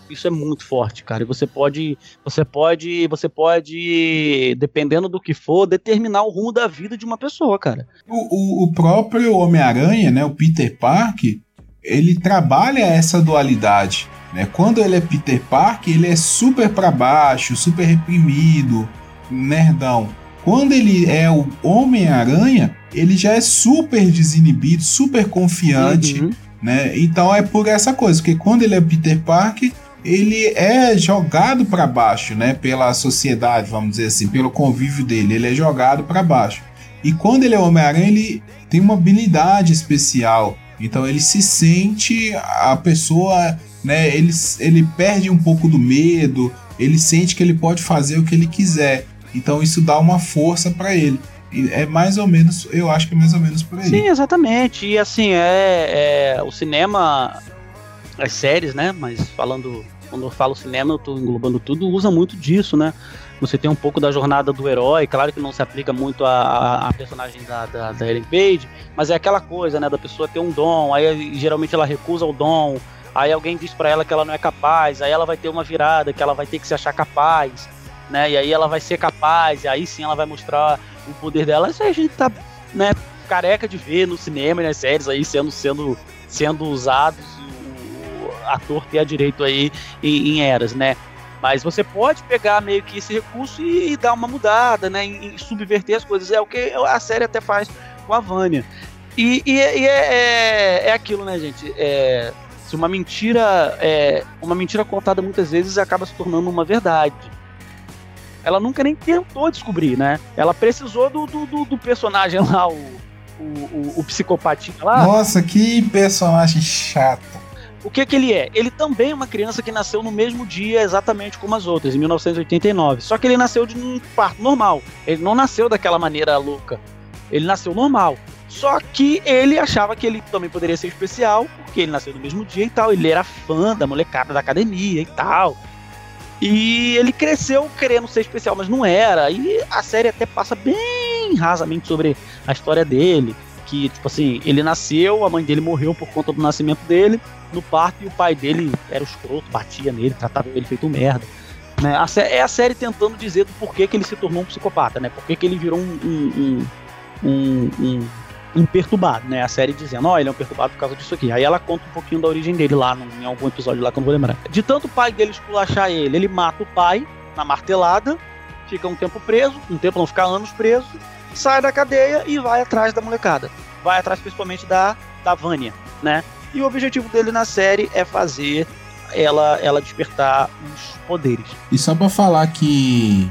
Isso é muito forte, cara. E você pode, você pode, você pode, dependendo do que for, determinar o rumo da vida de uma pessoa, cara. O, o, o próprio Homem-Aranha, né, o Peter Parker, ele trabalha essa dualidade né? Quando ele é Peter Parker, ele é super para baixo, super reprimido, nerdão. Quando ele é o Homem-Aranha, ele já é super desinibido, super confiante, uhum. né? Então é por essa coisa, porque quando ele é Peter Parker, ele é jogado para baixo, né? Pela sociedade, vamos dizer assim, pelo convívio dele, ele é jogado para baixo. E quando ele é Homem-Aranha, ele tem uma habilidade especial. Então ele se sente a pessoa né? Ele, ele perde um pouco do medo, ele sente que ele pode fazer o que ele quiser. Então isso dá uma força para ele. E é mais ou menos, eu acho que é mais ou menos por aí. Sim, exatamente. E assim, é, é o cinema, as séries, né? Mas falando, quando eu falo cinema, eu tô englobando tudo, usa muito disso, né? Você tem um pouco da jornada do herói, claro que não se aplica muito a, a, personagem da, da, da Ellen Page, mas é aquela coisa, né? Da pessoa ter um dom, aí geralmente ela recusa o dom, Aí alguém diz pra ela que ela não é capaz, aí ela vai ter uma virada, que ela vai ter que se achar capaz, né? E aí ela vai ser capaz, e aí sim ela vai mostrar o poder dela. Isso aí a gente tá, né, careca de ver no cinema e nas séries aí sendo, sendo, sendo usados, o, ator ter direito aí em, em eras, né? Mas você pode pegar meio que esse recurso e, e dar uma mudada, né? E, e subverter as coisas. É o que a série até faz com a Vânia. E, e, e é, é, é, aquilo, né, gente? É, se uma mentira é uma mentira contada muitas vezes acaba se tornando uma verdade. Ela nunca nem tentou descobrir, né? Ela precisou do, do, do, personagem [LAUGHS] lá, o, o, o, o psicopatinho lá. Nossa, que personagem chato. O que que ele é? Ele também é uma criança que nasceu no mesmo dia exatamente como as outras, em 1989. Só que ele nasceu de um parto normal. Ele não nasceu daquela maneira louca. Ele nasceu normal. Só que ele achava que ele também poderia ser especial, porque ele nasceu no mesmo dia e tal. Ele era fã da molecada da academia e tal. E ele cresceu querendo ser especial, mas não era. E a série até passa bem rasamente sobre a história dele. Que, tipo assim, ele nasceu, a mãe dele morreu por conta do nascimento dele no parto e o pai dele era escroto, batia nele, tratava ele feito merda. Né? A é a série tentando dizer do porquê que ele se tornou um psicopata, né? Porquê que ele virou um, um, um, um, um perturbado, né? A série dizendo, ó, oh, ele é um perturbado por causa disso aqui. Aí ela conta um pouquinho da origem dele lá, no, em algum episódio lá que eu não vou lembrar. De tanto o pai dele esculachar ele, ele mata o pai na martelada, fica um tempo preso, um tempo não fica anos preso, sai da cadeia e vai atrás da molecada. Vai atrás principalmente da, da Vânia, né? E o objetivo dele na série é fazer ela, ela despertar os poderes. E só pra falar que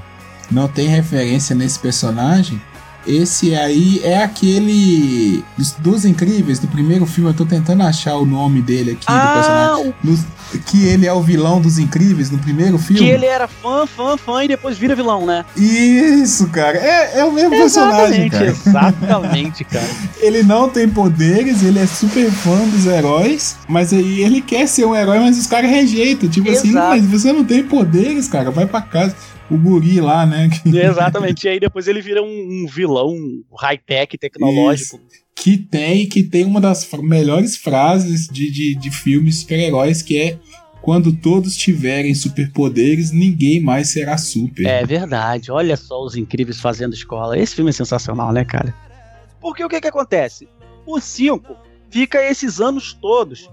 não tem referência nesse personagem, esse aí é aquele dos, dos, Incríveis, do primeiro filme. Eu tô tentando achar o nome dele aqui, ah, do personagem. O... que ele é o vilão dos Incríveis no primeiro filme. Que ele era fã, fã, fã e depois vira vilão, né? Isso, cara. É, é o mesmo exatamente, personagem, cara. Exatamente, cara. [LAUGHS] ele não tem poderes, ele é super fã dos heróis, mas aí ele quer ser um herói, mas os caras rejeitam. Tipo Exato. assim, mas você não tem poderes, cara, vai pra casa o guri lá, né? [LAUGHS] Exatamente. E aí depois ele vira um, um vilão high-tech tecnológico. Isso. Que tem, que tem uma das melhores frases de, de, de filmes super-heróis, que é quando todos tiverem superpoderes, ninguém mais será super. É verdade. Olha só os incríveis fazendo escola. Esse filme é sensacional, né, cara? Porque o que que acontece? O 5 fica esses anos todos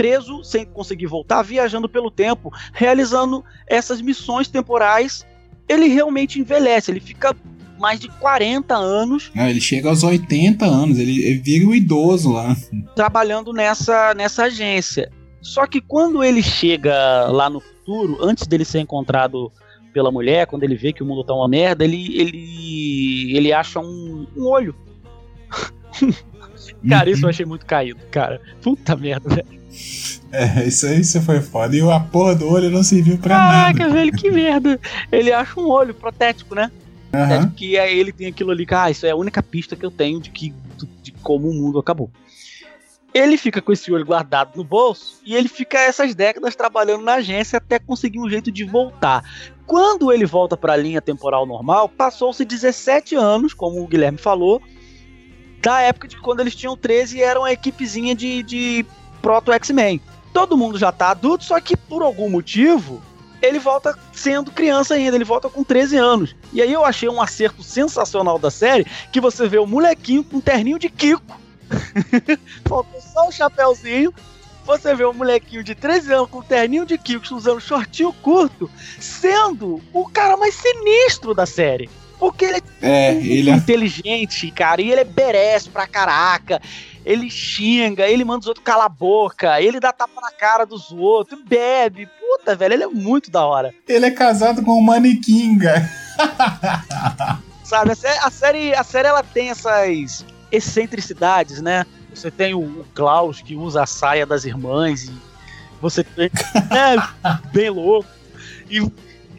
preso sem conseguir voltar, viajando pelo tempo, realizando essas missões temporais. Ele realmente envelhece, ele fica mais de 40 anos. Não, ele chega aos 80 anos, ele, ele vira um idoso lá. Trabalhando nessa, nessa agência. Só que quando ele chega lá no futuro, antes dele ser encontrado pela mulher, quando ele vê que o mundo tá uma merda, ele ele ele acha um, um olho. [LAUGHS] cara, isso eu achei muito caído, cara. Puta merda, velho. É, isso aí você foi foda. E a porra do olho não serviu pra Caraca, nada. velho, que merda. Ele acha um olho protético, né? Uhum. que aí ele tem aquilo ali que, ah, isso é a única pista que eu tenho de, que, de como o mundo acabou. Ele fica com esse olho guardado no bolso e ele fica essas décadas trabalhando na agência até conseguir um jeito de voltar. Quando ele volta para a linha temporal normal, passou-se 17 anos, como o Guilherme falou, da época de quando eles tinham 13 e eram uma equipezinha de, de proto X-Men. Todo mundo já tá adulto, só que por algum motivo ele volta sendo criança ainda, ele volta com 13 anos. E aí eu achei um acerto sensacional da série, que você vê o molequinho com um terninho de Kiko. [LAUGHS] Faltou só o chapéuzinho. Você vê um molequinho de 13 anos com um terninho de Kiko usando shortinho curto, sendo o cara mais sinistro da série. Porque ele é, é ele é inteligente, cara, e ele é beres pra caraca ele xinga, ele manda os outros calar a boca, ele dá tapa na cara dos outros, bebe. Puta, velho, ele é muito da hora. Ele é casado com um manequinga. [LAUGHS] Sabe, a série, a série ela tem essas excentricidades, né? Você tem o, o Klaus que usa a saia das irmãs e você tem. é, [LAUGHS] bem louco. E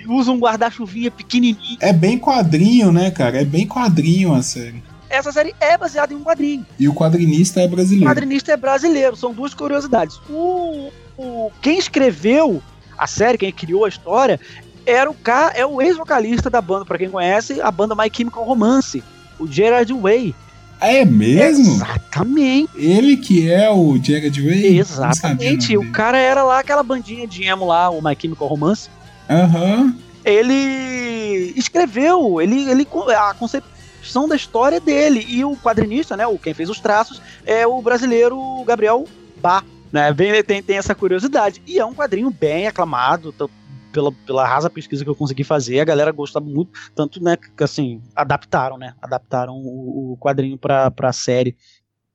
usa um guarda-chuvinha pequenininho. É bem quadrinho, né, cara? É bem quadrinho a série essa série é baseada em um quadrinho. E o quadrinista é brasileiro. O quadrinista é brasileiro, são duas curiosidades. O, o quem escreveu a série, quem criou a história, era o cara, é o ex-vocalista da banda, para quem conhece, a banda My Chemical Romance, o Gerard Way. É mesmo? Exatamente. Ele que é o Jagged Ray? Exatamente. O cara era lá aquela bandinha de emo lá, o My Chemical Romance. Aham. Ele escreveu, ele, ele a concepção da história dele e o quadrinista, né, o quem fez os traços é o brasileiro Gabriel Bá, né? Bem, tem, tem essa curiosidade. E é um quadrinho bem aclamado, pela, pela rasa pesquisa que eu consegui fazer, a galera gosta muito, tanto, né, que assim, adaptaram, né, adaptaram o, o quadrinho pra, pra série.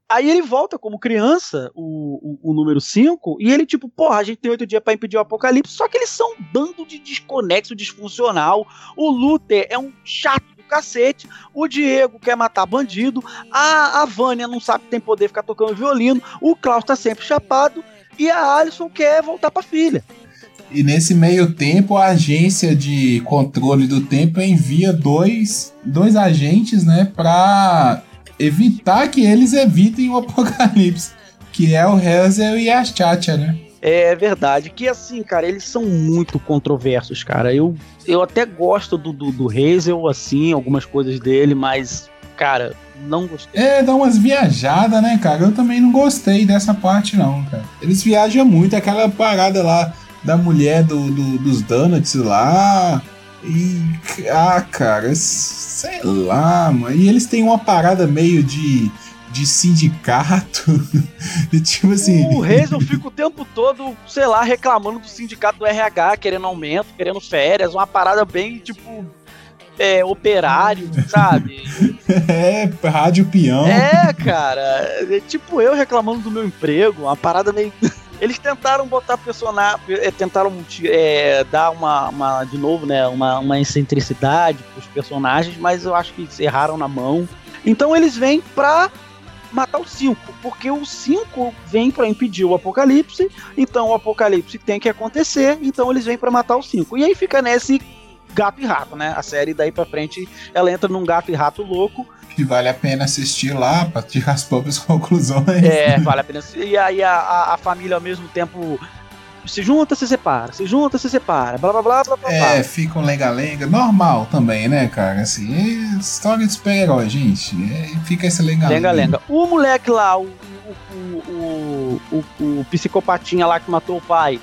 Aí ele volta como criança, o, o, o número 5, e ele, tipo, porra, a gente tem oito dias para impedir o apocalipse, só que eles são um bando de desconexo, disfuncional. O Luther é um chato cacete, o Diego quer matar bandido, a, a Vânia não sabe que tem poder ficar tocando violino, o Klaus tá sempre chapado, e a Alison quer voltar pra filha. E nesse meio tempo, a agência de controle do tempo envia dois, dois agentes, né, para evitar que eles evitem o [LAUGHS] apocalipse, que é o Hazel e a Chacha, né? É verdade, que assim, cara, eles são muito controversos, cara. Eu, eu até gosto do, do, do Hazel, assim, algumas coisas dele, mas, cara, não gostei. É, dá umas viajadas, né, cara? Eu também não gostei dessa parte, não, cara. Eles viajam muito, aquela parada lá da mulher do, do, dos donuts lá. E. Ah, cara, sei lá, mano. E eles têm uma parada meio de. De sindicato. [LAUGHS] tipo assim. O Hazel fica o tempo todo, sei lá, reclamando do sindicato do RH, querendo aumento, querendo férias, uma parada bem, tipo, é, operário, [LAUGHS] sabe? é, rádio peão. É, cara. É tipo eu reclamando do meu emprego, uma parada meio. [LAUGHS] Eles tentaram botar personagem, é, tentaram é, dar uma, uma, de novo, né, uma, uma excentricidade pros personagens, mas eu acho que erraram na mão. Então eles vêm pra matar o 5, porque o 5 vem para impedir o apocalipse, então o apocalipse tem que acontecer, então eles vêm para matar o 5. E aí fica nesse gato e rato, né? A série daí pra frente ela entra num gato e rato louco que vale a pena assistir lá para tirar as próprias [LAUGHS] conclusões. É, vale a pena. E aí a, a, a família ao mesmo tempo se junta, se separa, se junta, se separa, blá blá blá blá blá. É, fica um lenga-lenga, normal também, né, cara? Assim, é história de super-herói, gente. É, fica esse lenga-lenga. Lenga-lenga. O moleque lá, o, o, o, o, o psicopatinha lá que matou o pai,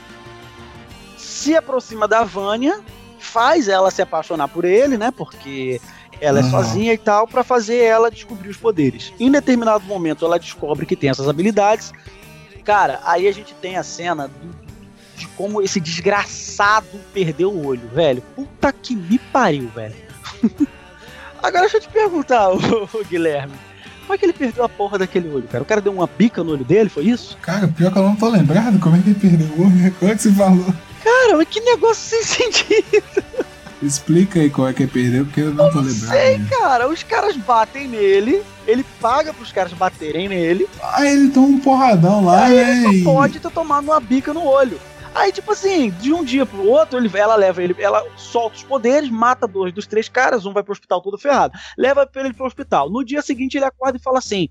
se aproxima da Vânia, faz ela se apaixonar por ele, né? Porque ela é sozinha e tal, para fazer ela descobrir os poderes. Em determinado momento, ela descobre que tem essas habilidades. Cara, aí a gente tem a cena do, de como esse desgraçado perdeu o olho, velho. Puta que me pariu, velho. [LAUGHS] Agora deixa eu te perguntar, [LAUGHS] ô, ô, Guilherme. Como é que ele perdeu a porra daquele olho, cara? O cara deu uma bica no olho dele, foi isso? Cara, pior que eu não tô lembrado como é que ele perdeu o olho. Como é que você falou? Cara, mas que negócio sem [LAUGHS] sentido. Explica aí qual é que é perder, porque eu não tô lembrando. Sei, cara. Os caras batem nele, ele paga pros caras baterem nele. Aí ele toma um porradão lá, aí né? Ele só pode ter tomado uma bica no olho. Aí, tipo assim, de um dia pro outro, ele, ela leva ele, ela solta os poderes, mata dois dos três caras, um vai pro hospital todo ferrado. Leva ele pro hospital. No dia seguinte, ele acorda e fala assim: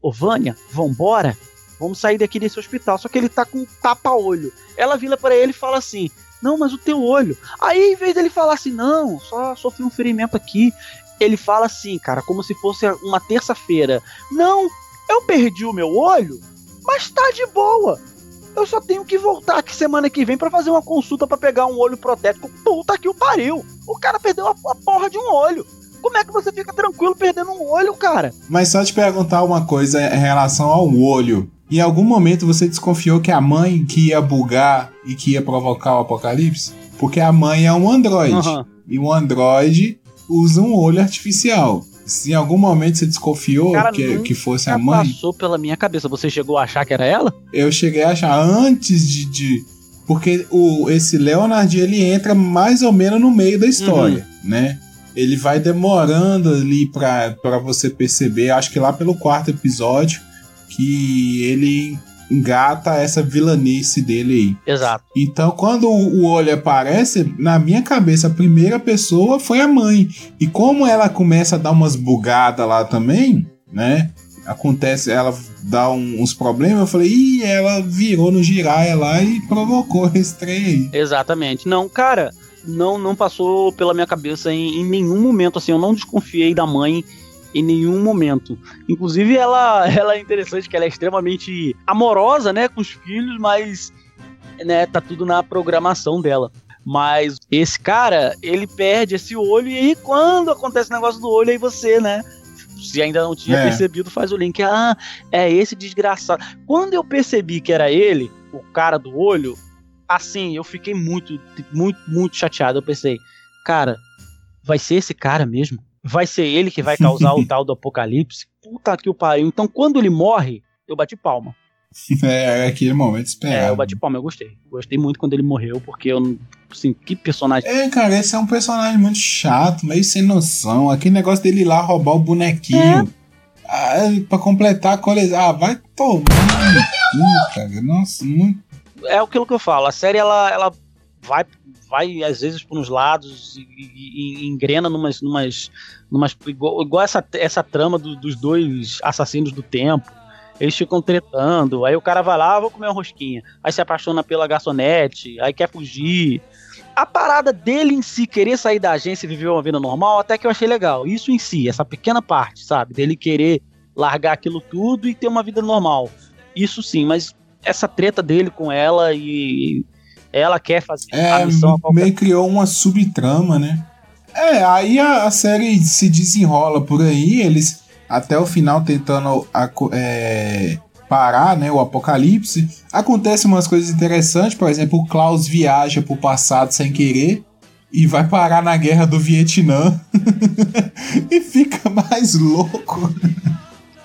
Ô Vânia, vambora? Vamos sair daqui desse hospital. Só que ele tá com um tapa-olho. Ela vira para ele e fala assim: não, mas o teu olho. Aí, em vez dele falar assim, não, só sofri um ferimento aqui, ele fala assim, cara, como se fosse uma terça-feira. Não, eu perdi o meu olho, mas tá de boa. Eu só tenho que voltar aqui semana que vem para fazer uma consulta para pegar um olho protético. Puta que o pariu. O cara perdeu a, a porra de um olho. Como é que você fica tranquilo perdendo um olho, cara? Mas só te perguntar uma coisa em relação ao olho. Em algum momento você desconfiou que a mãe que ia bugar e que ia provocar o apocalipse? Porque a mãe é um androide. Uhum. E um androide usa um olho artificial. Se em algum momento você desconfiou Cara, que, que fosse a mãe. passou pela minha cabeça. Você chegou a achar que era ela? Eu cheguei a achar antes de. de porque o, esse Leonard ele entra mais ou menos no meio da história, uhum. né? Ele vai demorando ali pra você perceber. Acho que lá pelo quarto episódio que ele engata essa vilanice dele aí. Exato. Então, quando o olho aparece, na minha cabeça, a primeira pessoa foi a mãe. E como ela começa a dar umas bugadas lá também, né? Acontece, ela dá um, uns problemas, eu falei, ih, ela virou no giraia lá e provocou [LAUGHS] esse trem aí. Exatamente. Não, cara, não, não passou pela minha cabeça em, em nenhum momento, assim, eu não desconfiei da mãe Em nenhum momento. Inclusive, ela, [LAUGHS] ela é interessante que ela é extremamente amorosa, né, com os filhos, mas né, tá tudo na programação dela. Mas esse cara, ele perde esse olho, e aí quando acontece o negócio do olho, aí você, né? Se ainda não tinha É. percebido, faz o link. Ah, é esse desgraçado. Quando eu percebi que era ele, o cara do olho, assim, eu fiquei muito, muito, muito chateado. Eu pensei, cara, vai ser esse cara mesmo? Vai ser ele que vai causar o [LAUGHS] tal do apocalipse? Puta que o pariu. Então, quando ele morre, eu bati palma. É, aquele momento É, esperado. eu bati palma, eu gostei. Gostei muito quando ele morreu, porque eu, não- assim, que personagem. É, cara, esse é um personagem muito chato, meio sem noção. Aquele negócio dele ir lá roubar o É. bonequinho. Ah, pra completar a coisa. Ah, vai tomar cara. Nossa, muito. É aquilo que eu falo, a série ela, ela vai, vai às vezes por uns lados e, e- e engrena numas. numas, numas igual, igual essa, essa trama do- dos dois assassinos do tempo. Eles ficam tretando, aí o cara vai lá, "Ah, vou comer uma rosquinha. Aí se apaixona pela garçonete, aí quer fugir. A parada dele em si, querer sair da agência e viver uma vida normal, até que eu achei legal. Isso em si, essa pequena parte, sabe? Dele querer largar aquilo tudo e ter uma vida normal. Isso sim, mas essa treta dele com ela e ela quer fazer É, a missão a qualquer meio criou uma subtrama, né? É, aí a, a série se desenrola por aí, eles até o final tentando é, parar né, o apocalipse. Acontecem umas coisas interessantes, por exemplo, o Klaus viaja pro passado sem querer e vai parar na guerra do Vietnã [LAUGHS] e fica mais louco.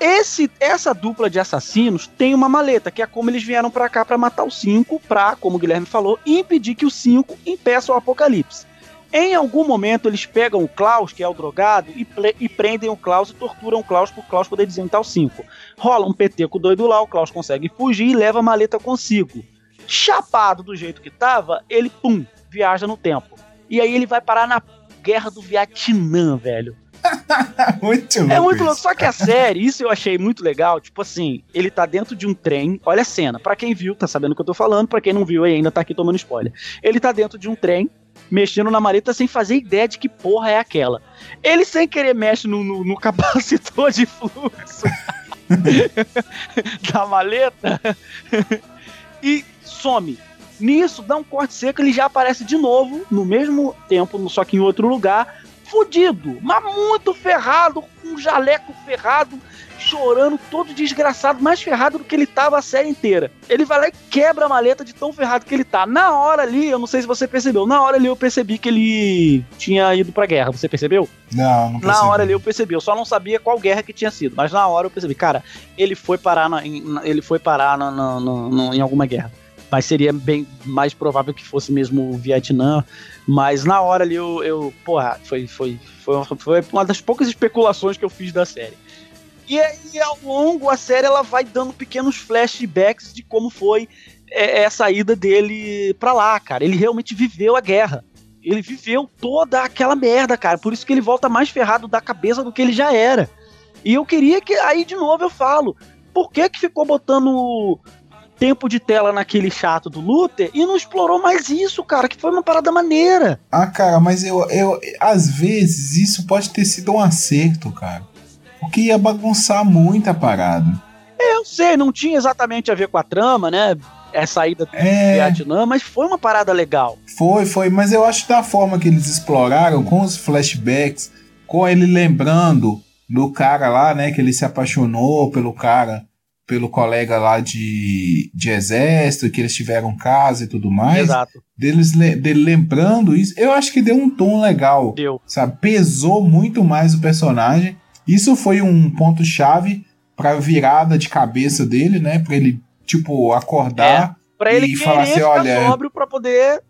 Esse, essa dupla de assassinos tem uma maleta, que é como eles vieram pra cá pra matar o 5, pra, como o Guilherme falou, impedir que o 5 impeça o apocalipse. Em algum momento eles pegam o Klaus, que é o drogado, e, e prendem o Klaus e torturam o Klaus pro Klaus poder desentar o 5. Rola um PT com o doido lá, o Klaus consegue fugir e leva a maleta consigo. Chapado do jeito que tava, ele, pum, viaja no tempo. E aí ele vai parar na guerra do Vietnã, velho. [LAUGHS] muito louco. É muito louco. isso. Só que a série, isso eu achei muito legal. Tipo assim, ele tá dentro de um trem. Olha a cena. Pra quem viu, tá sabendo o que eu tô falando. Pra quem não viu ainda tá aqui tomando spoiler. Ele tá dentro de um trem, mexendo na maleta sem fazer ideia de que porra é aquela. Ele sem querer mexe no, no- no [LAUGHS] capacitor de fluxo [LAUGHS] da maleta e some. Nisso, dá um corte seco, ele já aparece de novo, no mesmo tempo, só que em outro lugar, fudido, mas muito ferrado, com um jaleco ferrado, chorando, todo desgraçado, mais ferrado do que ele tava a série inteira. Ele vai lá e quebra a maleta de tão ferrado que ele tá. Na hora ali, eu não sei se você percebeu, na hora ali eu percebi que ele tinha ido pra guerra. Você percebeu? Não, não Na percebi. hora ali eu percebi, eu só não sabia qual guerra que tinha sido, mas na hora eu percebi, cara, ele foi parar, na- em, na- ele foi parar na- na- na- na- em alguma guerra. Mas seria bem mais provável que fosse mesmo o Vietnã. Mas na hora ali eu, eu porra, foi, foi, foi, foi uma das poucas especulações que eu fiz da série. E aí, ao longo, a série ela vai dando pequenos flashbacks de como foi é, é, a saída dele pra lá, cara. Ele realmente viveu a guerra. Ele viveu toda aquela merda, cara. Por isso que ele volta mais ferrado da cabeça do que ele já era. E eu queria que. Aí, de novo, eu falo. Por que, que ficou botando tempo de tela naquele chato do Luther e não explorou mais isso, cara? Que foi uma parada maneira. Ah, cara, mas eu, eu. Às vezes isso pode ter sido um acerto, cara. Porque ia bagunçar muito a parada. Eu sei, não tinha exatamente a ver com a trama, né? É saída do É. Vietnã, mas foi uma parada legal. Foi, foi, mas eu acho que da forma que eles exploraram, com os flashbacks, com ele lembrando do cara lá, né, que ele se apaixonou pelo cara, pelo colega lá de, de exército, que eles tiveram casa e tudo mais, Exato, deles, le- dele lembrando isso, eu acho que deu um tom legal, deu. sabe, pesou muito mais o personagem, isso foi um ponto-chave pra virada de cabeça dele, né, pra ele, tipo, acordar, Pra ele E falar assim, olha, sóbrio pra poder.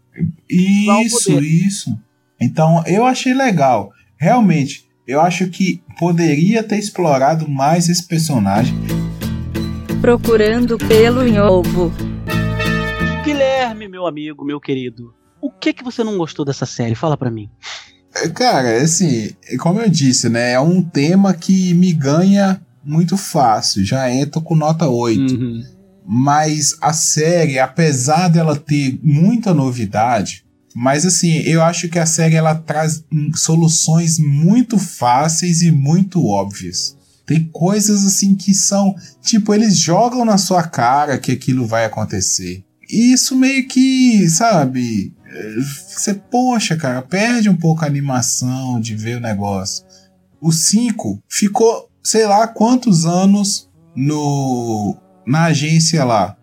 Isso, isso. Então, eu achei legal. Realmente, eu acho que poderia ter explorado mais esse personagem. Procurando pelo em ovo. Guilherme, meu amigo, meu querido. O que que você não gostou dessa série? Fala pra mim. É, Cara, assim, como eu disse, né? É um tema que me ganha muito fácil. Já entro com nota 8. Uhum. Mas a série, apesar dela ter muita novidade, Mas assim, eu acho que a série ela traz soluções muito fáceis e muito óbvias. Tem coisas assim que são, tipo, eles jogam na sua cara que aquilo vai acontecer. E isso meio que, sabe, eh, você, poxa, cara, perde um pouco a animação de ver o negócio. O 5 ficou, sei lá quantos anos no na agência lá.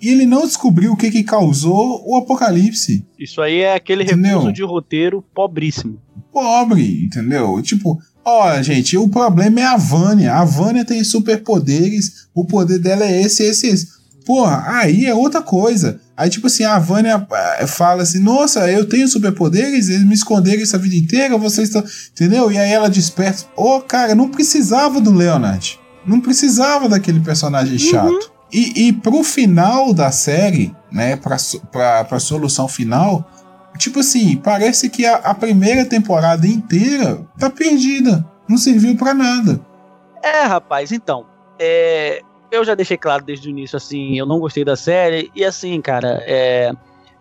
E ele não descobriu o que, que causou o apocalipse. Isso aí é aquele Entendeu? recurso de roteiro pobríssimo. Pobre, entendeu? Tipo, ó, gente, o problema é a Vânia. A Vânia tem superpoderes, o poder dela é esse, esse, esse. Porra, aí é outra coisa. Aí, tipo assim, a Vânia eh, fala assim: Nossa, eu tenho superpoderes, eles me esconderam isso a vida inteira, vocês estão. Entendeu? E aí ela desperta. Ô, cara, não precisava do Leonard. Não precisava daquele personagem chato. E, e pro final da série, né, pra, pra, pra solução final, tipo assim, parece que a, a primeira temporada inteira tá perdida. Não serviu pra nada. É, rapaz, então. é, eu já deixei claro desde o início, assim, eu não gostei da série. E assim, cara, é,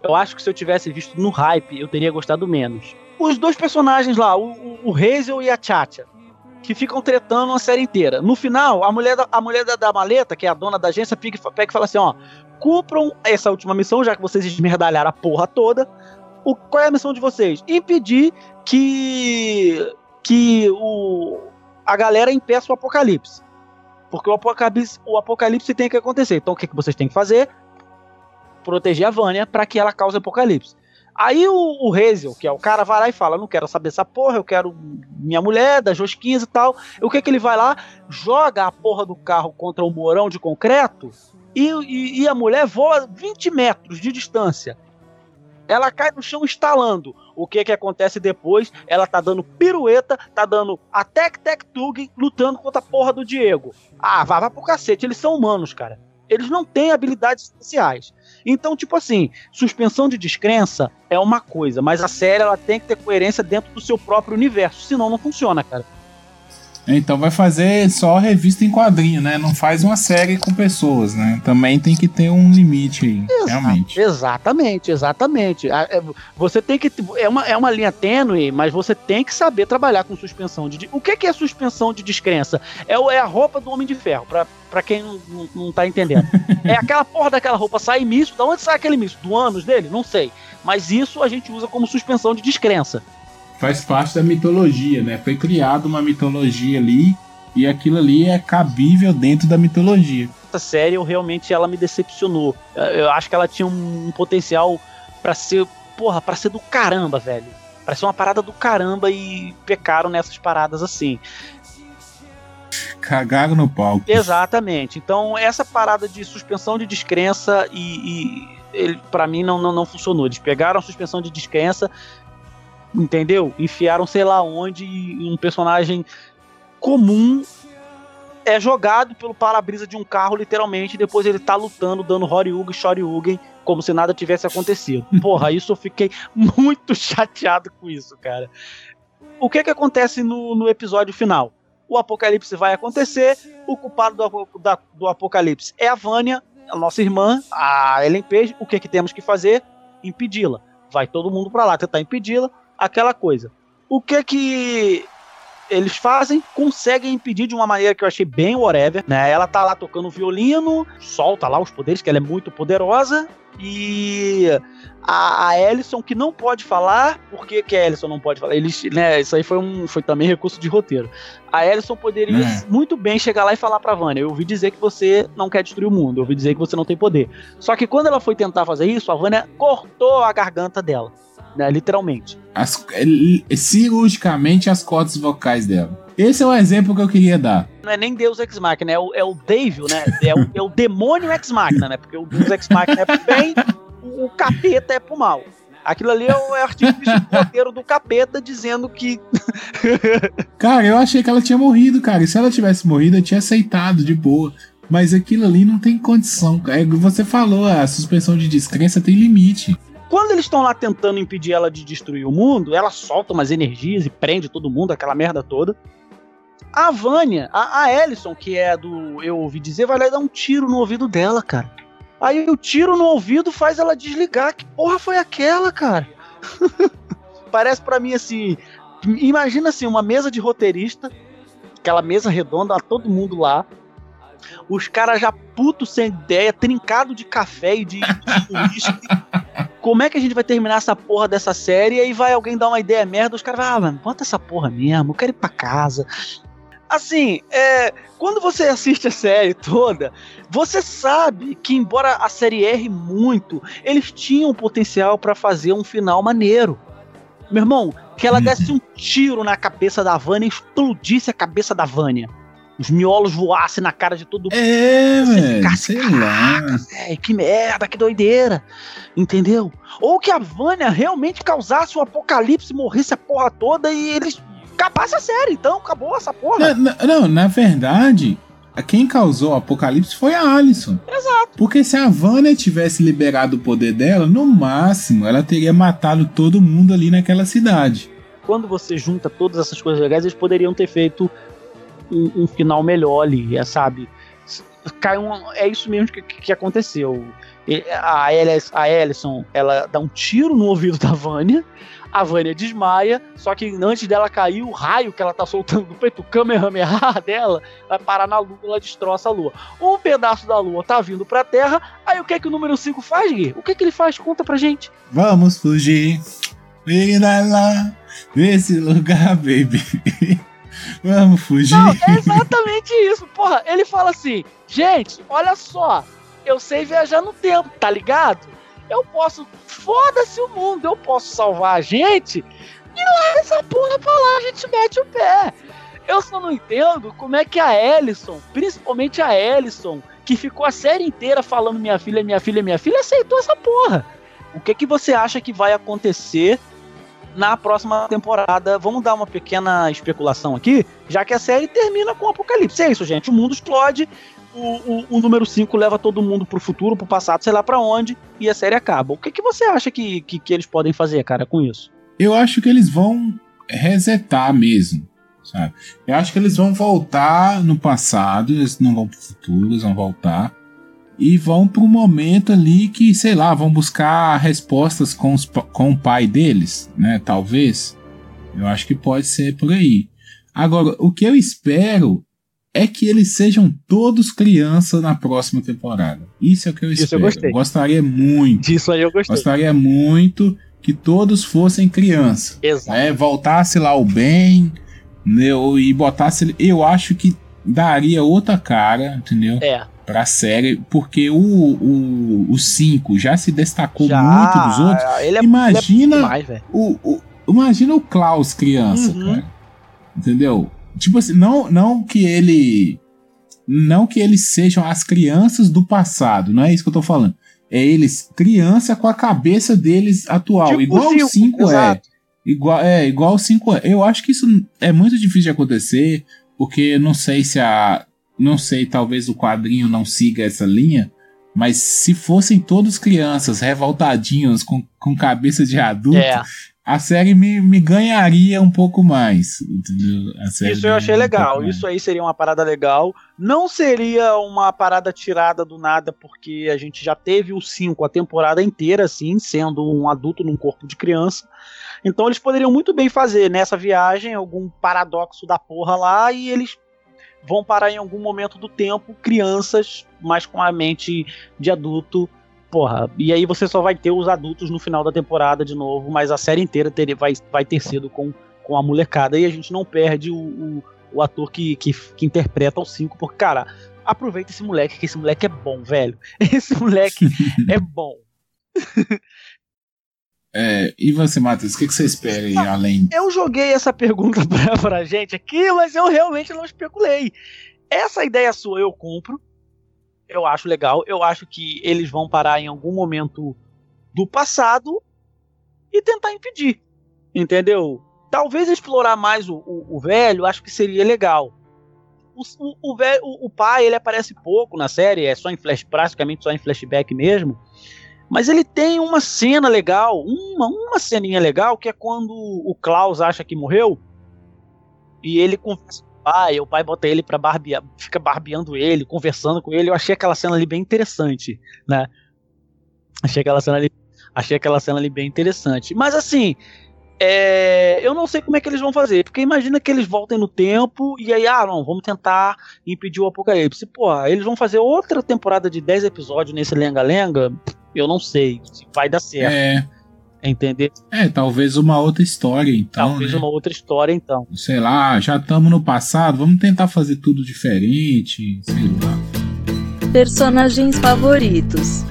eu acho que se eu tivesse visto no hype, eu teria gostado menos. Os dois personagens lá, o, o, Hazel e a Chacha, que ficam tretando a série inteira. No final, a mulher da, a mulher da, da maleta, que é a dona da agência, pega e fala assim: ó, cumpram essa última missão, já que vocês esmerdalharam a porra toda. O, qual é a missão de vocês? Impedir que que o, a galera impeça o apocalipse. Porque o apocalipse, o apocalipse tem que acontecer. Então o que, que vocês têm que fazer? Proteger a Vânia para que ela cause apocalipse. Aí o, o Hazel, que é o cara, vai lá e fala: Não quero saber essa porra, eu quero minha mulher, das rosquinhas e tal. E o que, que ele vai lá? Joga a porra do carro contra o morão de concreto e, e, e a mulher voa 20 metros de distância. Ela cai no chão estalando. O que que acontece depois? Ela tá dando pirueta, tá dando a Tec Tec Tug lutando contra a porra do Diego. Ah, vai, vai pro cacete, eles são humanos, cara. Eles não têm habilidades especiais. Então, tipo assim, suspensão de descrença é uma coisa, mas a série ela tem que ter coerência dentro do seu próprio universo, senão não funciona, cara. Então vai fazer só revista em quadrinho, né? Não faz uma série com pessoas, né? Também tem que ter um limite aí, realmente. Exatamente, exatamente. É, Você tem que. É uma, é uma linha tênue, mas você tem que saber trabalhar com suspensão de. O que, que é suspensão de descrença? É, é a roupa do Homem de Ferro, pra, pra quem não, não, não tá entendendo. [LAUGHS] é aquela porra daquela roupa sai míssil. Da onde sai aquele míssil? Do ânus dele? Não sei. Mas isso a gente usa como suspensão de descrença. Faz parte da mitologia, né? Foi criada uma mitologia ali e aquilo ali é cabível dentro da mitologia. essa série eu realmente ela me decepcionou. Eu- acho que ela tinha um potencial pra ser, porra, para ser do caramba, velho. Pra ser uma parada do caramba e pecaram nessas paradas assim. Cagaram no palco. Exatamente. Então, essa parada de suspensão de descrença e, e ele para mim não, não não funcionou. Eles pegaram a suspensão de descrença, entendeu? Enfiaram sei lá onde e um personagem comum é jogado pelo para-brisa de um carro, literalmente, e depois ele tá lutando, dando Horyugen e Shoryugen, como se nada tivesse acontecido. [LAUGHS] Porra, isso eu fiquei muito chateado com isso, cara. O que que acontece no, no episódio final? O apocalipse vai acontecer, o culpado do, da- do apocalipse é a Vânia, a nossa irmã, a Ellen Page. O que que temos que fazer? Impedi-la. Vai todo mundo pra lá tentar impedi-la, aquela coisa. O que que eles fazem? Conseguem impedir de uma maneira que eu achei bem whatever, né? Ela tá lá tocando violino, solta lá os poderes, que ela é muito poderosa, e a, a Ellison que não pode falar, por que, que a Ellison não pode falar? Eles, né, isso aí foi, um, foi também recurso de roteiro. A Ellison poderia É. muito bem chegar lá e falar pra Vânia: Eu ouvi dizer que você não quer destruir o mundo, eu ouvi dizer que você não tem poder. Só que quando ela foi tentar fazer isso, a Vânia cortou a garganta dela, né, literalmente. As- cirurgicamente as cordas vocais dela. Esse é o exemplo que eu queria dar. Não é nem Deus Ex Machina, é o, é o Devil, né? É o, é o demônio Ex Machina, né? Porque o Deus Ex Machina é pro bem, o, capeta é pro mal. Aquilo ali é o é artifício roteiro do capeta dizendo que [LAUGHS] Cara, eu achei que ela tinha morrido, cara. E se ela tivesse morrido, eu tinha aceitado de boa. Mas aquilo ali não tem condição. É, você falou, a suspensão de descrença tem limite. Quando eles estão lá tentando impedir ela de destruir o mundo, ela solta umas energias e prende todo mundo, aquela merda toda. A Vânia, a, a Ellison, que é do Eu Ouvi Dizer, vai lá e dar um tiro no ouvido dela, cara. Aí o tiro no ouvido faz ela desligar. Que porra foi aquela, cara? [LAUGHS] Parece pra mim assim. Imagina assim, uma mesa de roteirista, aquela mesa redonda, todo mundo lá. Os caras já putos sem ideia, trincado de café e de, de uísque. [LAUGHS] Como é que a gente vai terminar essa porra dessa série? E aí vai alguém dar uma ideia merda, os caras vão, ah, mano, bota essa porra mesmo, eu quero ir pra casa. Assim, é, quando você assiste a série toda, você sabe que, embora a série erre muito, eles tinham potencial pra fazer um final maneiro. Meu irmão, que ela desse um tiro na cabeça da Vânia e explodisse a cabeça da Vânia. Os miolos voassem na cara de todo mundo. É, velho. ficasse, Sei lá. Véi, É, que merda, que doideira. Entendeu? Ou que a Vânia realmente causasse um apocalipse, morresse a porra toda e eles acabasse a série. Então, acabou essa porra. Na- na- não, na verdade, quem causou o apocalipse foi a Alison. Exato. Porque se a Vanna tivesse liberado o poder dela, no máximo ela teria matado todo mundo ali naquela cidade. Quando você junta todas essas coisas legais, eles poderiam ter feito um, um final melhor ali, é, sabe? Cai um, é isso mesmo que, que aconteceu. A, Alice, a Alison, ela dá um tiro no ouvido da Vânia, a Vânia desmaia, só que antes dela cair, o raio que ela tá soltando do peito, o Kamehameha [LAUGHS] dela, vai parar na lua, ela destroça a lua. Um pedaço da lua tá vindo pra terra, aí o que é que o número 5 faz, Gui? O que é que ele faz? Conta pra gente. Vamos fugir. Vira lá desse lugar, baby. [LAUGHS] Vamos fugir. Não, é exatamente isso. Porra, ele fala assim: gente, olha só, eu sei viajar no tempo, tá ligado? Eu posso. Foda-se o mundo, eu posso salvar a gente e larga essa porra pra lá, a gente mete o pé. Eu só não entendo como é que a Ellison, principalmente a Ellison, que ficou a série inteira falando minha filha, minha filha, minha filha, aceitou essa porra. O que que você acha que vai acontecer na próxima temporada? Vamos dar uma pequena especulação aqui, já que a série termina com o apocalipse. É isso, gente. O mundo explode, o, o, o número 5 leva todo mundo pro futuro, pro passado, sei lá pra onde, e a série acaba. O que, que você acha que, que, que eles podem fazer, cara, com isso? Eu acho que eles vão resetar mesmo, sabe? Eu acho que eles vão voltar no passado, eles não vão pro futuro, eles vão voltar. E vão pro momento ali que, sei lá, vão buscar respostas com, os com o pai deles, né? Talvez. Eu acho que pode ser por aí. Agora, o que eu espero é que eles sejam todos crianças na próxima temporada. Isso é o que eu Isso eu espero. gostei. gostaria muito. Disso aí eu gostei. Gostaria muito que todos fossem criança. Exato. Né? Voltasse lá o bem né? e botasse. Eu acho que daria outra cara, entendeu? É. Pra série, porque o 5 o, o cinco já se destacou Já, muito dos outros. Ele é, Imagina é demais, o, o- imagina o Klaus criança, Uhum. cara. Entendeu? Tipo assim, não, não que ele. Não que eles sejam as crianças do passado, não é isso que eu tô falando. É eles criança com a cabeça deles atual, Tipo igual o o 5 é. Igual, é, igual o 5 é. Eu acho que isso é muito difícil de acontecer, porque não sei se a. Não sei, talvez o quadrinho não siga essa linha, mas se fossem todos crianças, revoltadinhos, com, com cabeça de adulto, É. a série me, me ganharia um pouco mais. Isso eu achei um legal. mais. Isso aí seria uma parada legal. Não seria uma parada tirada do nada, porque a gente já teve o 5 a temporada inteira, assim, sendo um adulto num corpo de criança. Então eles poderiam muito bem fazer nessa viagem algum paradoxo da porra lá e eles vão parar em algum momento do tempo crianças, mas com a mente de adulto. Porra, e aí você só vai ter os adultos no final da temporada de novo, mas a série inteira teria, vai, vai ter sido com, com a molecada e a gente não perde o, o, o ator que, que, que interpreta o 5, porque, cara, aproveita esse moleque, que esse moleque é bom, velho. [LAUGHS] Esse moleque [LAUGHS] é bom. [LAUGHS] É, e você, Matheus, o que, que você espera aí, além. Eu joguei essa pergunta [LAUGHS] pra, pra gente aqui, mas eu realmente não especulei. Essa ideia sua eu compro. Eu acho legal. Eu acho que eles vão parar em algum momento do passado e tentar impedir. Entendeu? Talvez explorar mais o, o, o velho, acho que seria legal. O, o, o, velho, o, o pai, ele aparece pouco na série, é só em flash, praticamente só em flashback mesmo. Mas ele tem uma cena legal, uma, uma ceninha legal, que é quando o Klaus acha que morreu e ele conversa com o pai, o pai bota ele pra barbear, fica barbeando ele, conversando com ele. Eu achei aquela cena ali bem interessante, né? Achei aquela cena ali. Achei aquela cena ali bem interessante. Mas assim, é, eu não sei como é que eles vão fazer, porque imagina que eles voltem no tempo e aí, ah, não, vamos tentar impedir o apocalipse. Pô, eles vão fazer outra temporada de 10 episódios nesse lenga-lenga? Eu não sei se vai dar certo. É, Entender? é, talvez uma outra história, então. Talvez né? uma outra história, então. Sei lá, já estamos no passado, vamos tentar fazer tudo diferente, sei lá. Personagens favoritos.